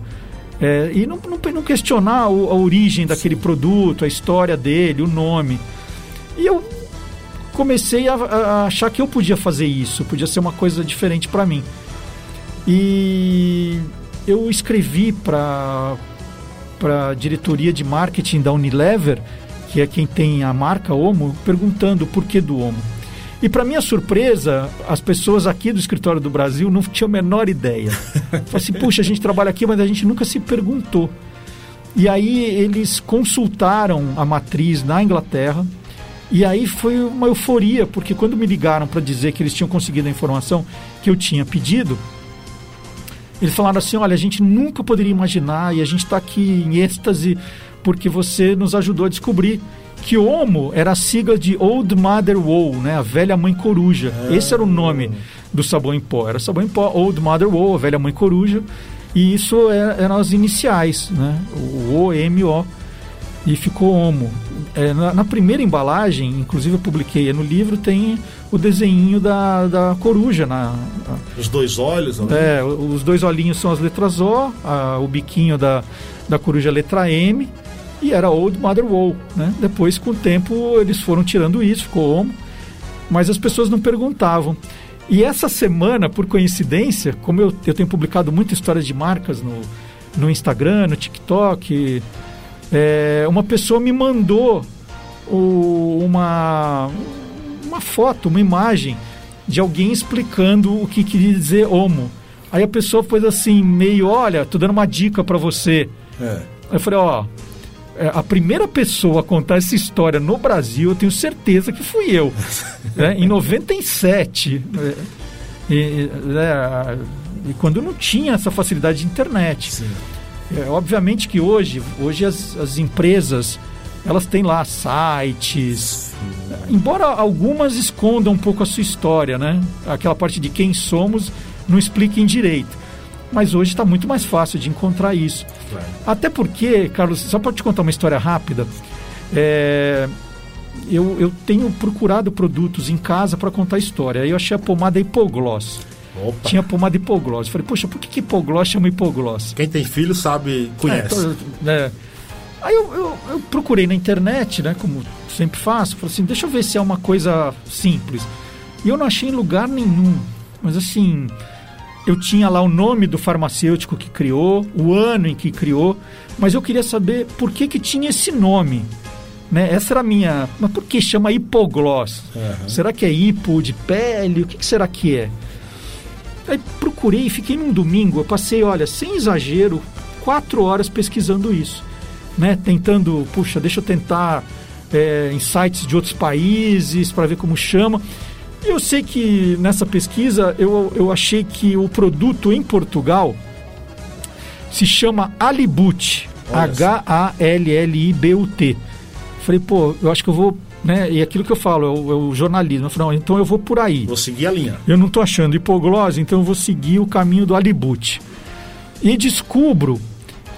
é, e não, não, não questionar a, a origem daquele produto, a história dele, o nome. E eu comecei a, a achar que eu podia fazer isso, podia ser uma coisa diferente para mim. E eu escrevi para para a diretoria de marketing da Unilever, que é quem tem a marca Omo, perguntando o porquê do Omo. E para minha surpresa, as pessoas aqui do escritório do Brasil não tinham a menor ideia. (laughs) Falei assim, puxa, a gente trabalha aqui, mas a gente nunca se perguntou. E aí eles consultaram a matriz na Inglaterra. E aí foi uma euforia, porque quando me ligaram para dizer que eles tinham conseguido a informação que eu tinha pedido, eles falaram assim: olha, a gente nunca poderia imaginar e a gente está aqui em êxtase porque você nos ajudou a descobrir que Homo era a sigla de Old Mother Woe, né? A velha mãe coruja. É. Esse era o nome do sabão em pó. Era sabão em pó Old Mother Woe, a velha mãe coruja. E isso é, eram as iniciais, né? O O-M-O. E ficou Homo. É, na, na, primeira embalagem, inclusive eu publiquei no livro, tem o desenho da, da coruja. Na, a, os dois olhos? Ali. É, os dois olhinhos são as letras O, a, o biquinho da, da coruja letra M e era Old Mother Woe, né? Depois, com o tempo, eles foram tirando isso, ficou Homo, mas as pessoas não perguntavam. E essa semana, por coincidência, como eu, eu tenho publicado muitas histórias de marcas no, no Instagram, no TikTok, é, uma pessoa me mandou o, uma, uma foto, uma imagem de alguém explicando o que queria dizer homo. Aí a pessoa foi assim, meio, olha, tô dando uma dica para você. É. Eu falei, ó, a primeira pessoa a contar essa história no Brasil, eu tenho certeza que fui eu. (laughs) né? Em 97. É, e, é, e, quando não tinha essa facilidade de internet. É, obviamente que hoje, hoje as, as empresas elas têm lá sites. Sim. Embora algumas escondam um pouco a sua história, né? Aquela parte de quem somos não expliquem direito. Mas hoje está muito mais fácil de encontrar isso. Claro. Até porque, Carlos, só para te contar uma história rápida, é, eu, eu tenho procurado produtos em casa para contar história. Aí eu achei a pomada hipogloss. Opa. Tinha pomada hipogloss. Falei, poxa, por que, que hipogloss chama hipogloss? Quem tem filho sabe, conhece. É, é. Aí eu, eu, eu, procurei na internet, né, como sempre faço, falei assim, deixa eu ver se é uma coisa simples. E eu não achei em lugar nenhum. Mas assim, eu tinha lá o nome do farmacêutico que criou, o ano em que criou, mas eu queria saber por que, que tinha esse nome. Né? Essa era a minha. Mas por que chama hipogloss? Uhum. Será que é hipo de pele? O que, que será que é? Aí procurei, fiquei num domingo, eu passei, olha, sem exagero, quatro horas pesquisando isso. Né? Tentando, puxa, deixa eu tentar é, em sites de outros países para ver como chama. E eu sei que nessa pesquisa eu, eu achei que o produto em Portugal se chama Alibut. H-A-L-L-I-B-U-T. Falei, pô, eu acho que eu vou. Né? E aquilo que eu falo, é o, é o jornalismo. Eu falei, não, então eu vou por aí. Vou seguir a linha. Eu não estou achando hipoglose, então eu vou seguir o caminho do Alibut. E descubro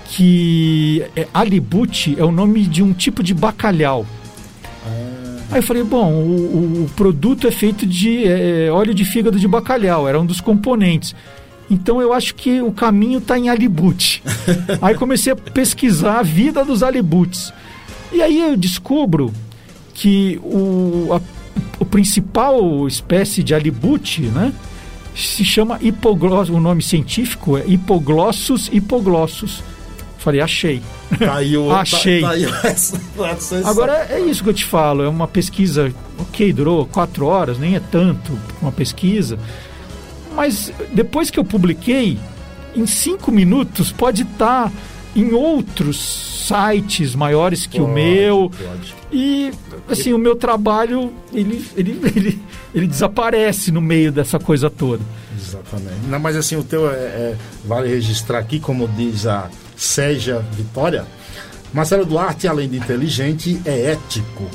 que é, alibute é o nome de um tipo de bacalhau. Aí eu falei, bom, o, o produto é feito de é, óleo de fígado de bacalhau, era um dos componentes. Então eu acho que o caminho está em alibute. (laughs) aí comecei a pesquisar a vida dos alibutes. E aí eu descubro que o, a, o principal espécie de alibute, né, se chama hipoglossus, o nome científico é Hipoglossus hipoglossus. Falei, achei. Tá aí o, achei. Tá, tá aí Agora é isso que eu te falo, é uma pesquisa, ok, durou quatro horas, nem é tanto uma pesquisa, mas depois que eu publiquei, em cinco minutos pode estar em outros sites maiores que pode, o meu. Pode. E assim, o meu trabalho ele, ele, (laughs) ele, ele desaparece no meio dessa coisa toda. Exatamente. Não, mas assim, o teu é, é, vale registrar aqui, como diz a Seja Vitória, Marcelo Duarte, além de inteligente, é ético.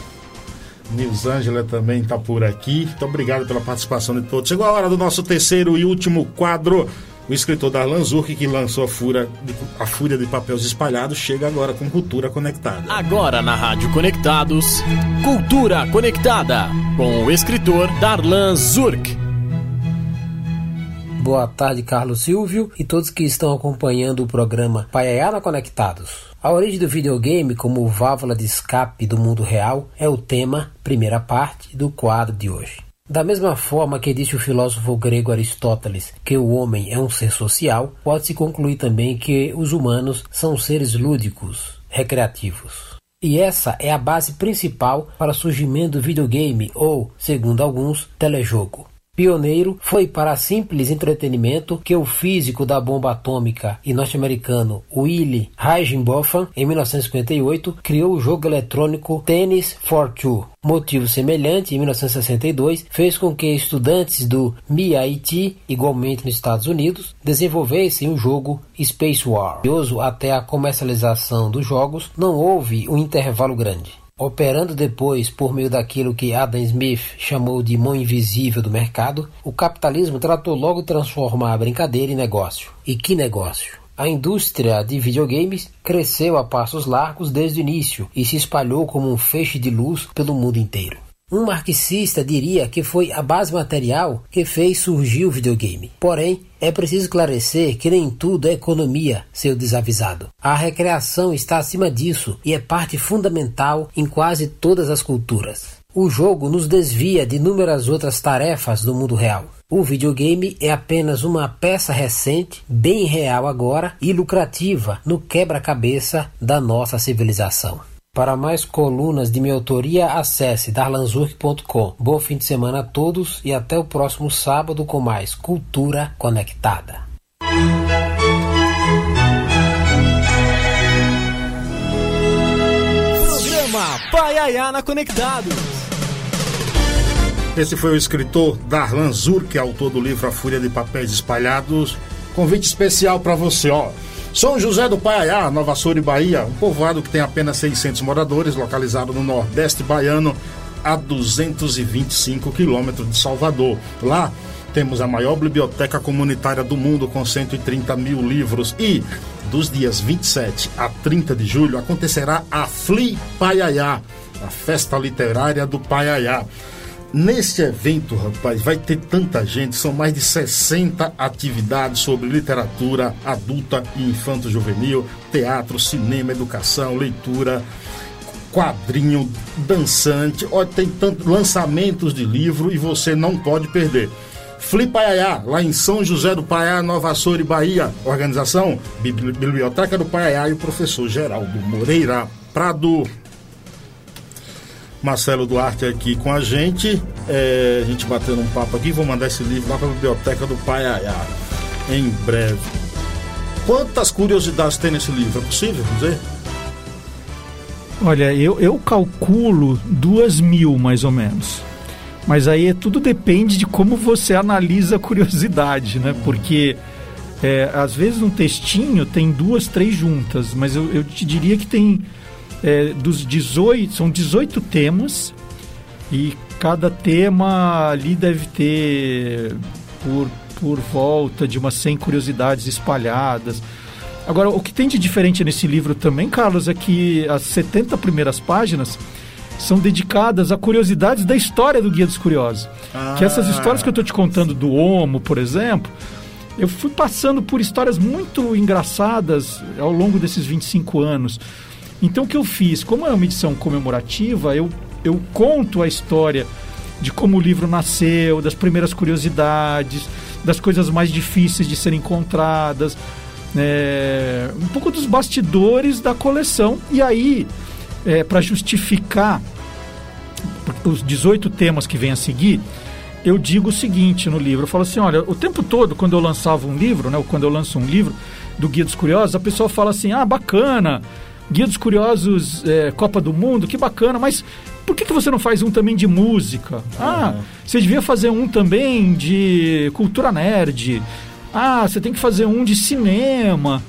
Nilzângela também está por aqui. Muito obrigado pela participação de todos. Chegou a hora do nosso terceiro e último quadro. O escritor Darlan Zurk, que lançou a, Fúria de, a Fúria de Papéis Espalhados, chega agora com Cultura Conectada. Agora na Rádio Conectados, Cultura Conectada, com o escritor Darlan Zurk. Boa tarde, Carlos Silvio e todos que estão acompanhando o programa Paiaiana Conectados. A origem do videogame como válvula de escape do mundo real é o tema, primeira parte, do quadro de hoje. Da mesma forma que disse o filósofo grego Aristóteles que o homem é um ser social, pode-se concluir também que os humanos são seres lúdicos, recreativos. E essa é a base principal para o surgimento do videogame ou, segundo alguns, telejogo. Pioneiro foi para simples entretenimento que o físico da bomba atômica e norte-americano Willy Higginbotham, em 1958, criou o jogo eletrônico Tennis for Two. Motivo semelhante, em 1962, fez com que estudantes do MIT, igualmente nos Estados Unidos, desenvolvessem o jogo Space War. Até a comercialização dos jogos, não houve um intervalo grande. Operando depois por meio daquilo que Adam Smith chamou de mão invisível do mercado, o capitalismo tratou logo de transformar a brincadeira em negócio. E que negócio? A indústria de videogames cresceu a passos largos desde o início e se espalhou como um feixe de luz pelo mundo inteiro. Um marxista diria que foi a base material que fez surgir o videogame. Porém, é preciso esclarecer que nem tudo é economia, seu desavisado. A recreação está acima disso e é parte fundamental em quase todas as culturas. O jogo nos desvia de inúmeras outras tarefas do mundo real. O videogame é apenas uma peça recente, bem real agora e lucrativa no quebra-cabeça da nossa civilização. Para mais colunas de minha autoria, acesse darlanzurk.com. Bom fim de semana a todos e até o próximo sábado com mais Cultura Conectada. Programa Paiaiana Conectados. Esse foi o escritor Darlan Zurk, autor do livro A Fúria de Papéis Espalhados. Convite especial para você, ó. São José do Paiaiá, Nova Soura e Bahia, um povoado que tem apenas 600 moradores, localizado no nordeste baiano, a 225 quilômetros de Salvador. Lá temos a maior biblioteca comunitária do mundo, com 130 mil livros. E dos dias 27 a 30 de julho acontecerá a Fli Paiaiá, a festa literária do Paiaiá. Neste evento, rapaz, vai ter tanta gente, são mais de 60 atividades sobre literatura adulta e infanto-juvenil, teatro, cinema, educação, leitura, quadrinho, dançante, ó, tem tantos lançamentos de livro e você não pode perder. Flipaiá, lá em São José do Paiá, Nova Açores, Bahia. Organização Biblioteca do Paiá e o professor Geraldo Moreira Prado. Marcelo Duarte aqui com a gente. É, a gente batendo um papo aqui. Vou mandar esse livro lá para a biblioteca do Paiaiá em breve. Quantas curiosidades tem nesse livro? É possível dizer? Olha, eu, eu calculo duas mil mais ou menos. Mas aí é, tudo depende de como você analisa a curiosidade, né? Porque é, às vezes um textinho tem duas, três juntas, mas eu, eu te diria que tem é, dos 18, são 18 temas e cada tema ali deve ter por, por volta de umas 100 curiosidades espalhadas. Agora, o que tem de diferente nesse livro também, Carlos, é que as 70 primeiras páginas são dedicadas a curiosidades da história do Guia dos Curiosos. Ah. Que essas histórias que eu estou te contando do Homo, por exemplo, eu fui passando por histórias muito engraçadas ao longo desses 25 anos. Então, o que eu fiz? Como é uma edição comemorativa, eu, eu conto a história de como o livro nasceu, das primeiras curiosidades, das coisas mais difíceis de serem encontradas, é, um pouco dos bastidores da coleção. E aí, é, para justificar os 18 temas que vêm a seguir, eu digo o seguinte no livro: eu falo assim, olha, o tempo todo, quando eu lançava um livro, né, ou quando eu lanço um livro do Guia dos Curiosos, a pessoa fala assim: ah, bacana, Guia dos Curiosos é, Copa do Mundo, que bacana, mas por que, que você não faz um também de música? Ah, você devia fazer um também de cultura nerd. Ah, você tem que fazer um de cinema.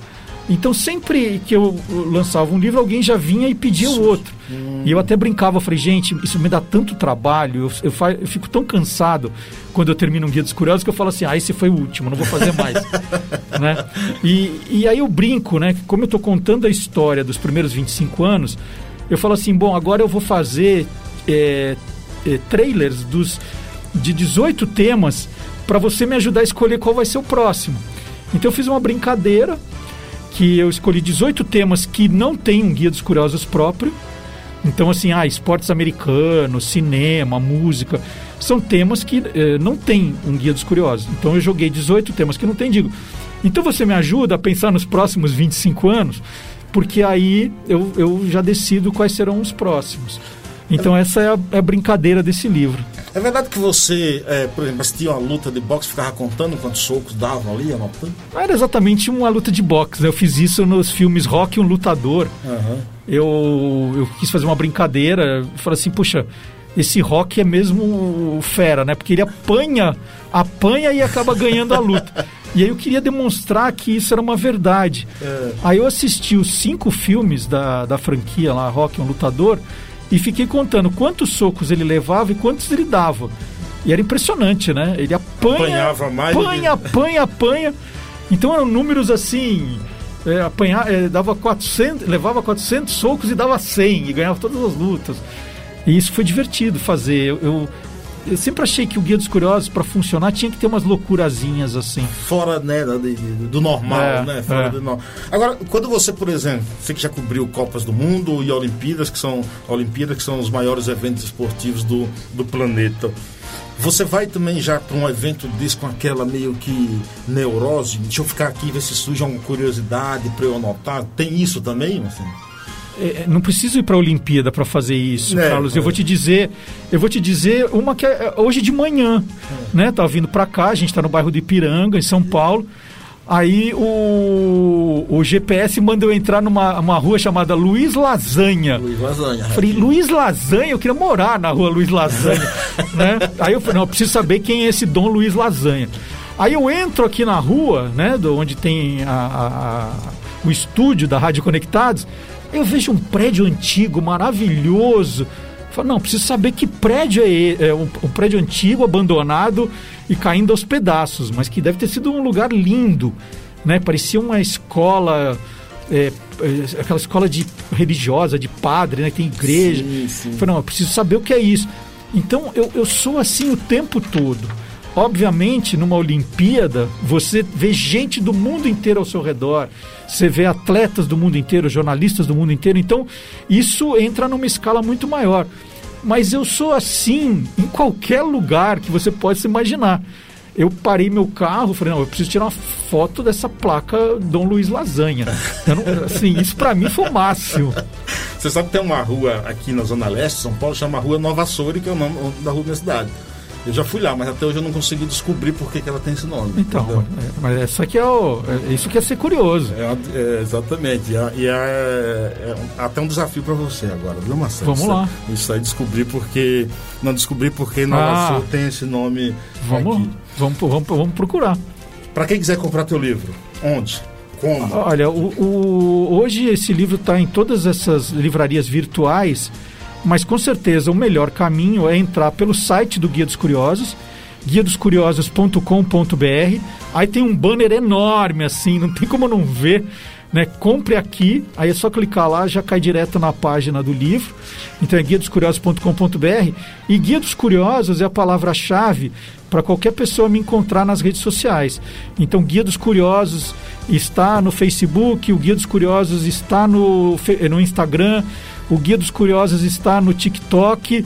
Então, sempre que eu lançava um livro, alguém já vinha e pedia o outro. Hum. E eu até brincava, falei, gente, isso me dá tanto trabalho, eu, eu, eu, fico tão cansado quando eu termino um Guia dos Curiosos que eu falo assim, ah, esse foi o último, não vou fazer mais. (laughs) né? E, e aí eu brinco, né? Como eu estou contando a história dos primeiros 25 anos, eu falo assim, bom, agora eu vou fazer é, é, trailers dos, de 18 temas para você me ajudar a escolher qual vai ser o próximo. Então eu fiz uma brincadeira que eu escolhi 18 temas que não tem um guia dos curiosos próprio. Então, assim, ah, esportes americanos, cinema, música, são temas que eh, não tem um guia dos curiosos. Então, eu joguei 18 temas que não tem, digo. Então, você me ajuda a pensar nos próximos 25 anos, porque aí eu, eu já decido quais serão os próximos. Então, essa é a, é a brincadeira desse livro. É verdade que você, é, por exemplo, assistia uma luta de boxe, ficava contando quantos socos davam ali, anotando? Não era exatamente uma luta de boxe, né? Eu fiz isso nos filmes Rock um Lutador. Uhum. Eu, eu quis fazer uma brincadeira, falei assim, puxa, esse Rock é mesmo fera, né? Porque ele apanha, apanha e acaba ganhando a luta. E aí eu queria demonstrar que isso era uma verdade. É. Aí eu assisti os cinco filmes da, da franquia lá, Rock um Lutador, e fiquei contando quantos socos ele levava e quantos ele dava. E era impressionante, né? Ele apanha, Apanhava mais apanha, apanha, apanha. Então eram números assim, é, apanhar, é, dava 400, levava 400 socos e dava 100 e ganhava todas as lutas. E isso foi divertido fazer. Eu, eu eu sempre achei que o Guia dos Curiosos, para funcionar, tinha que ter umas loucurazinhas assim. Fora, né, do, normal, é, né? Fora é. do normal. Agora, quando você, por exemplo, você que já cobriu Copas do Mundo e Olimpíadas, que são Olimpíadas, que são os maiores eventos esportivos do, do planeta. Você vai também já para um evento desse com aquela meio que neurose? Deixa eu ficar aqui ver se surge alguma curiosidade para eu anotar. Tem isso também, assim? É, é, não preciso ir para a Olimpíada para fazer isso, é, Carlos. Eu vou te dizer, eu vou te dizer uma que é, é hoje de manhã, é. né? Tá vindo para cá, a gente está no bairro do Ipiranga, em São Paulo. Aí o, o GPS manda eu entrar numa uma rua chamada Luiz Lasanha. Luiz Lasanha. Falei, Luiz Lasanha, eu queria morar na rua Luiz Lasanha. (laughs) né? Aí eu falei, não, eu preciso saber quem é esse Dom Luiz Lasanha. Aí eu entro aqui na rua, né, do, onde tem a, a, a, o estúdio da Rádio Conectados. Eu vejo um prédio antigo, maravilhoso. Falo, não, preciso saber que prédio é, é um, um, prédio antigo, abandonado e caindo aos pedaços, mas que deve ter sido um lugar lindo, né? Parecia uma escola, é, é aquela escola de religiosa, de padre, né? Tem igreja. Sim, sim. Falei, não, eu preciso saber o que é isso. Então eu, eu sou assim o tempo todo. Obviamente, numa Olimpíada, você vê gente do mundo inteiro ao seu redor, você vê atletas do mundo inteiro, jornalistas do mundo inteiro, então isso entra numa escala muito maior. Mas eu sou assim em qualquer lugar que você possa imaginar. Eu parei meu carro, falei, não, eu preciso tirar uma foto dessa placa Dom Luiz Lasanha. Não, assim, isso para mim foi o máximo. Você sabe que tem uma rua aqui na Zona Leste, São Paulo, chama Rua Nova Soura, que é o nome da rua da minha cidade. Eu já fui lá, mas até hoje eu não consegui descobrir por que, que ela tem esse nome. Então, é, mas essa aqui é o. É, isso que é ser curioso. É, é, exatamente. E, é, é, é, até um desafio para você agora, viu, Marcelo? Vamos lá. Isso aí descobrir porque. Não descobrir porque Nova ah, Sul tem esse nome. Vamos, aqui. Vamos, vamos, vamos procurar. Para quem quiser comprar teu livro, onde? Como? Olha, o, o hoje esse livro está em todas essas livrarias virtuais mas com certeza o melhor caminho é entrar pelo site do Guia dos Curiosos, guiadoscuriosos.com.br. Aí tem um banner enorme assim, não tem como não ver né? Compre aqui, aí é só clicar lá, já cai direto na página do livro. Então é guia dos curiosos.com.br e guia dos curiosos é a palavra-chave para qualquer pessoa me encontrar nas redes sociais. Então guia dos curiosos está no Facebook, o guia dos curiosos está no, no Instagram, o guia dos curiosos está no TikTok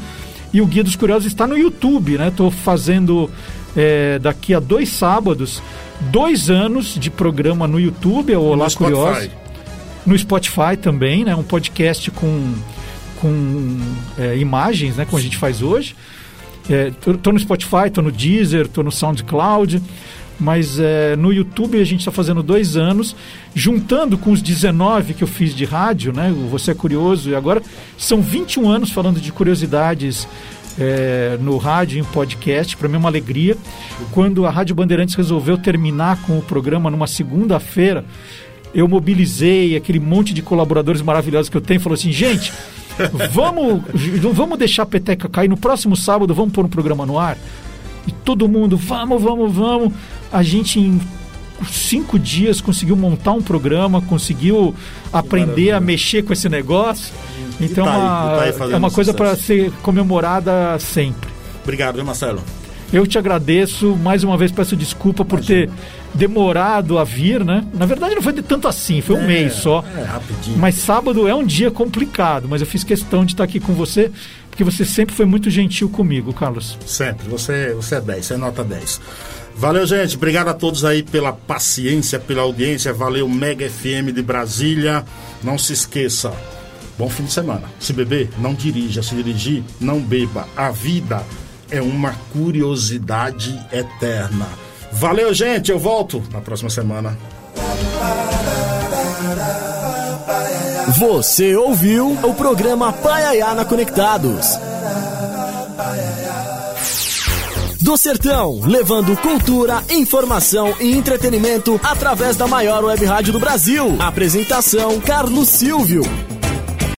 e o guia dos curiosos está no YouTube, né? Estou fazendo é, daqui a dois sábados dois anos de programa no YouTube, é o Olá Curioso. No Spotify também, né? Um podcast com, com é, imagens, né? Como a gente faz hoje. É, tô, tô, no Spotify, tô no Deezer, tô no SoundCloud, mas é, no YouTube a gente está fazendo dois anos, juntando com os 19 que eu fiz de rádio, né? Você é curioso, e agora são 21 anos falando de curiosidades é, no rádio, em podcast. Para mim é uma alegria. Quando a Rádio Bandeirantes resolveu terminar com o programa numa segunda-feira, eu mobilizei aquele monte de colaboradores maravilhosos que eu tenho. Falou assim, gente, vamos, (laughs) vamos deixar a peteca cair. No próximo sábado vamos pôr um programa no ar. E todo mundo, vamos, vamos, vamos. A gente em cinco dias conseguiu montar um programa, conseguiu aprender a mexer com esse negócio. Então tá aí, tá é uma coisa para ser comemorada sempre. Obrigado, Marcelo? Eu te agradeço, mais uma vez peço desculpa por ter demorado a vir, né? Na verdade não foi de tanto assim, foi um é, mês só. É, rapidinho. Mas sábado é um dia complicado, mas eu fiz questão de estar aqui com você, porque você sempre foi muito gentil comigo, Carlos. Sempre, você, você é 10, você é nota 10. Valeu, gente. Obrigado a todos aí pela paciência, pela audiência. Valeu, Mega FM de Brasília. Não se esqueça, Bom fim de semana. Se beber, não dirija. Se dirigir, não beba. A vida é uma curiosidade eterna. Valeu, gente. Eu volto na próxima semana. Você ouviu o programa Paiaiana Conectados. Do Sertão, levando cultura, informação e entretenimento através da maior web rádio do Brasil. Apresentação: Carlos Silvio.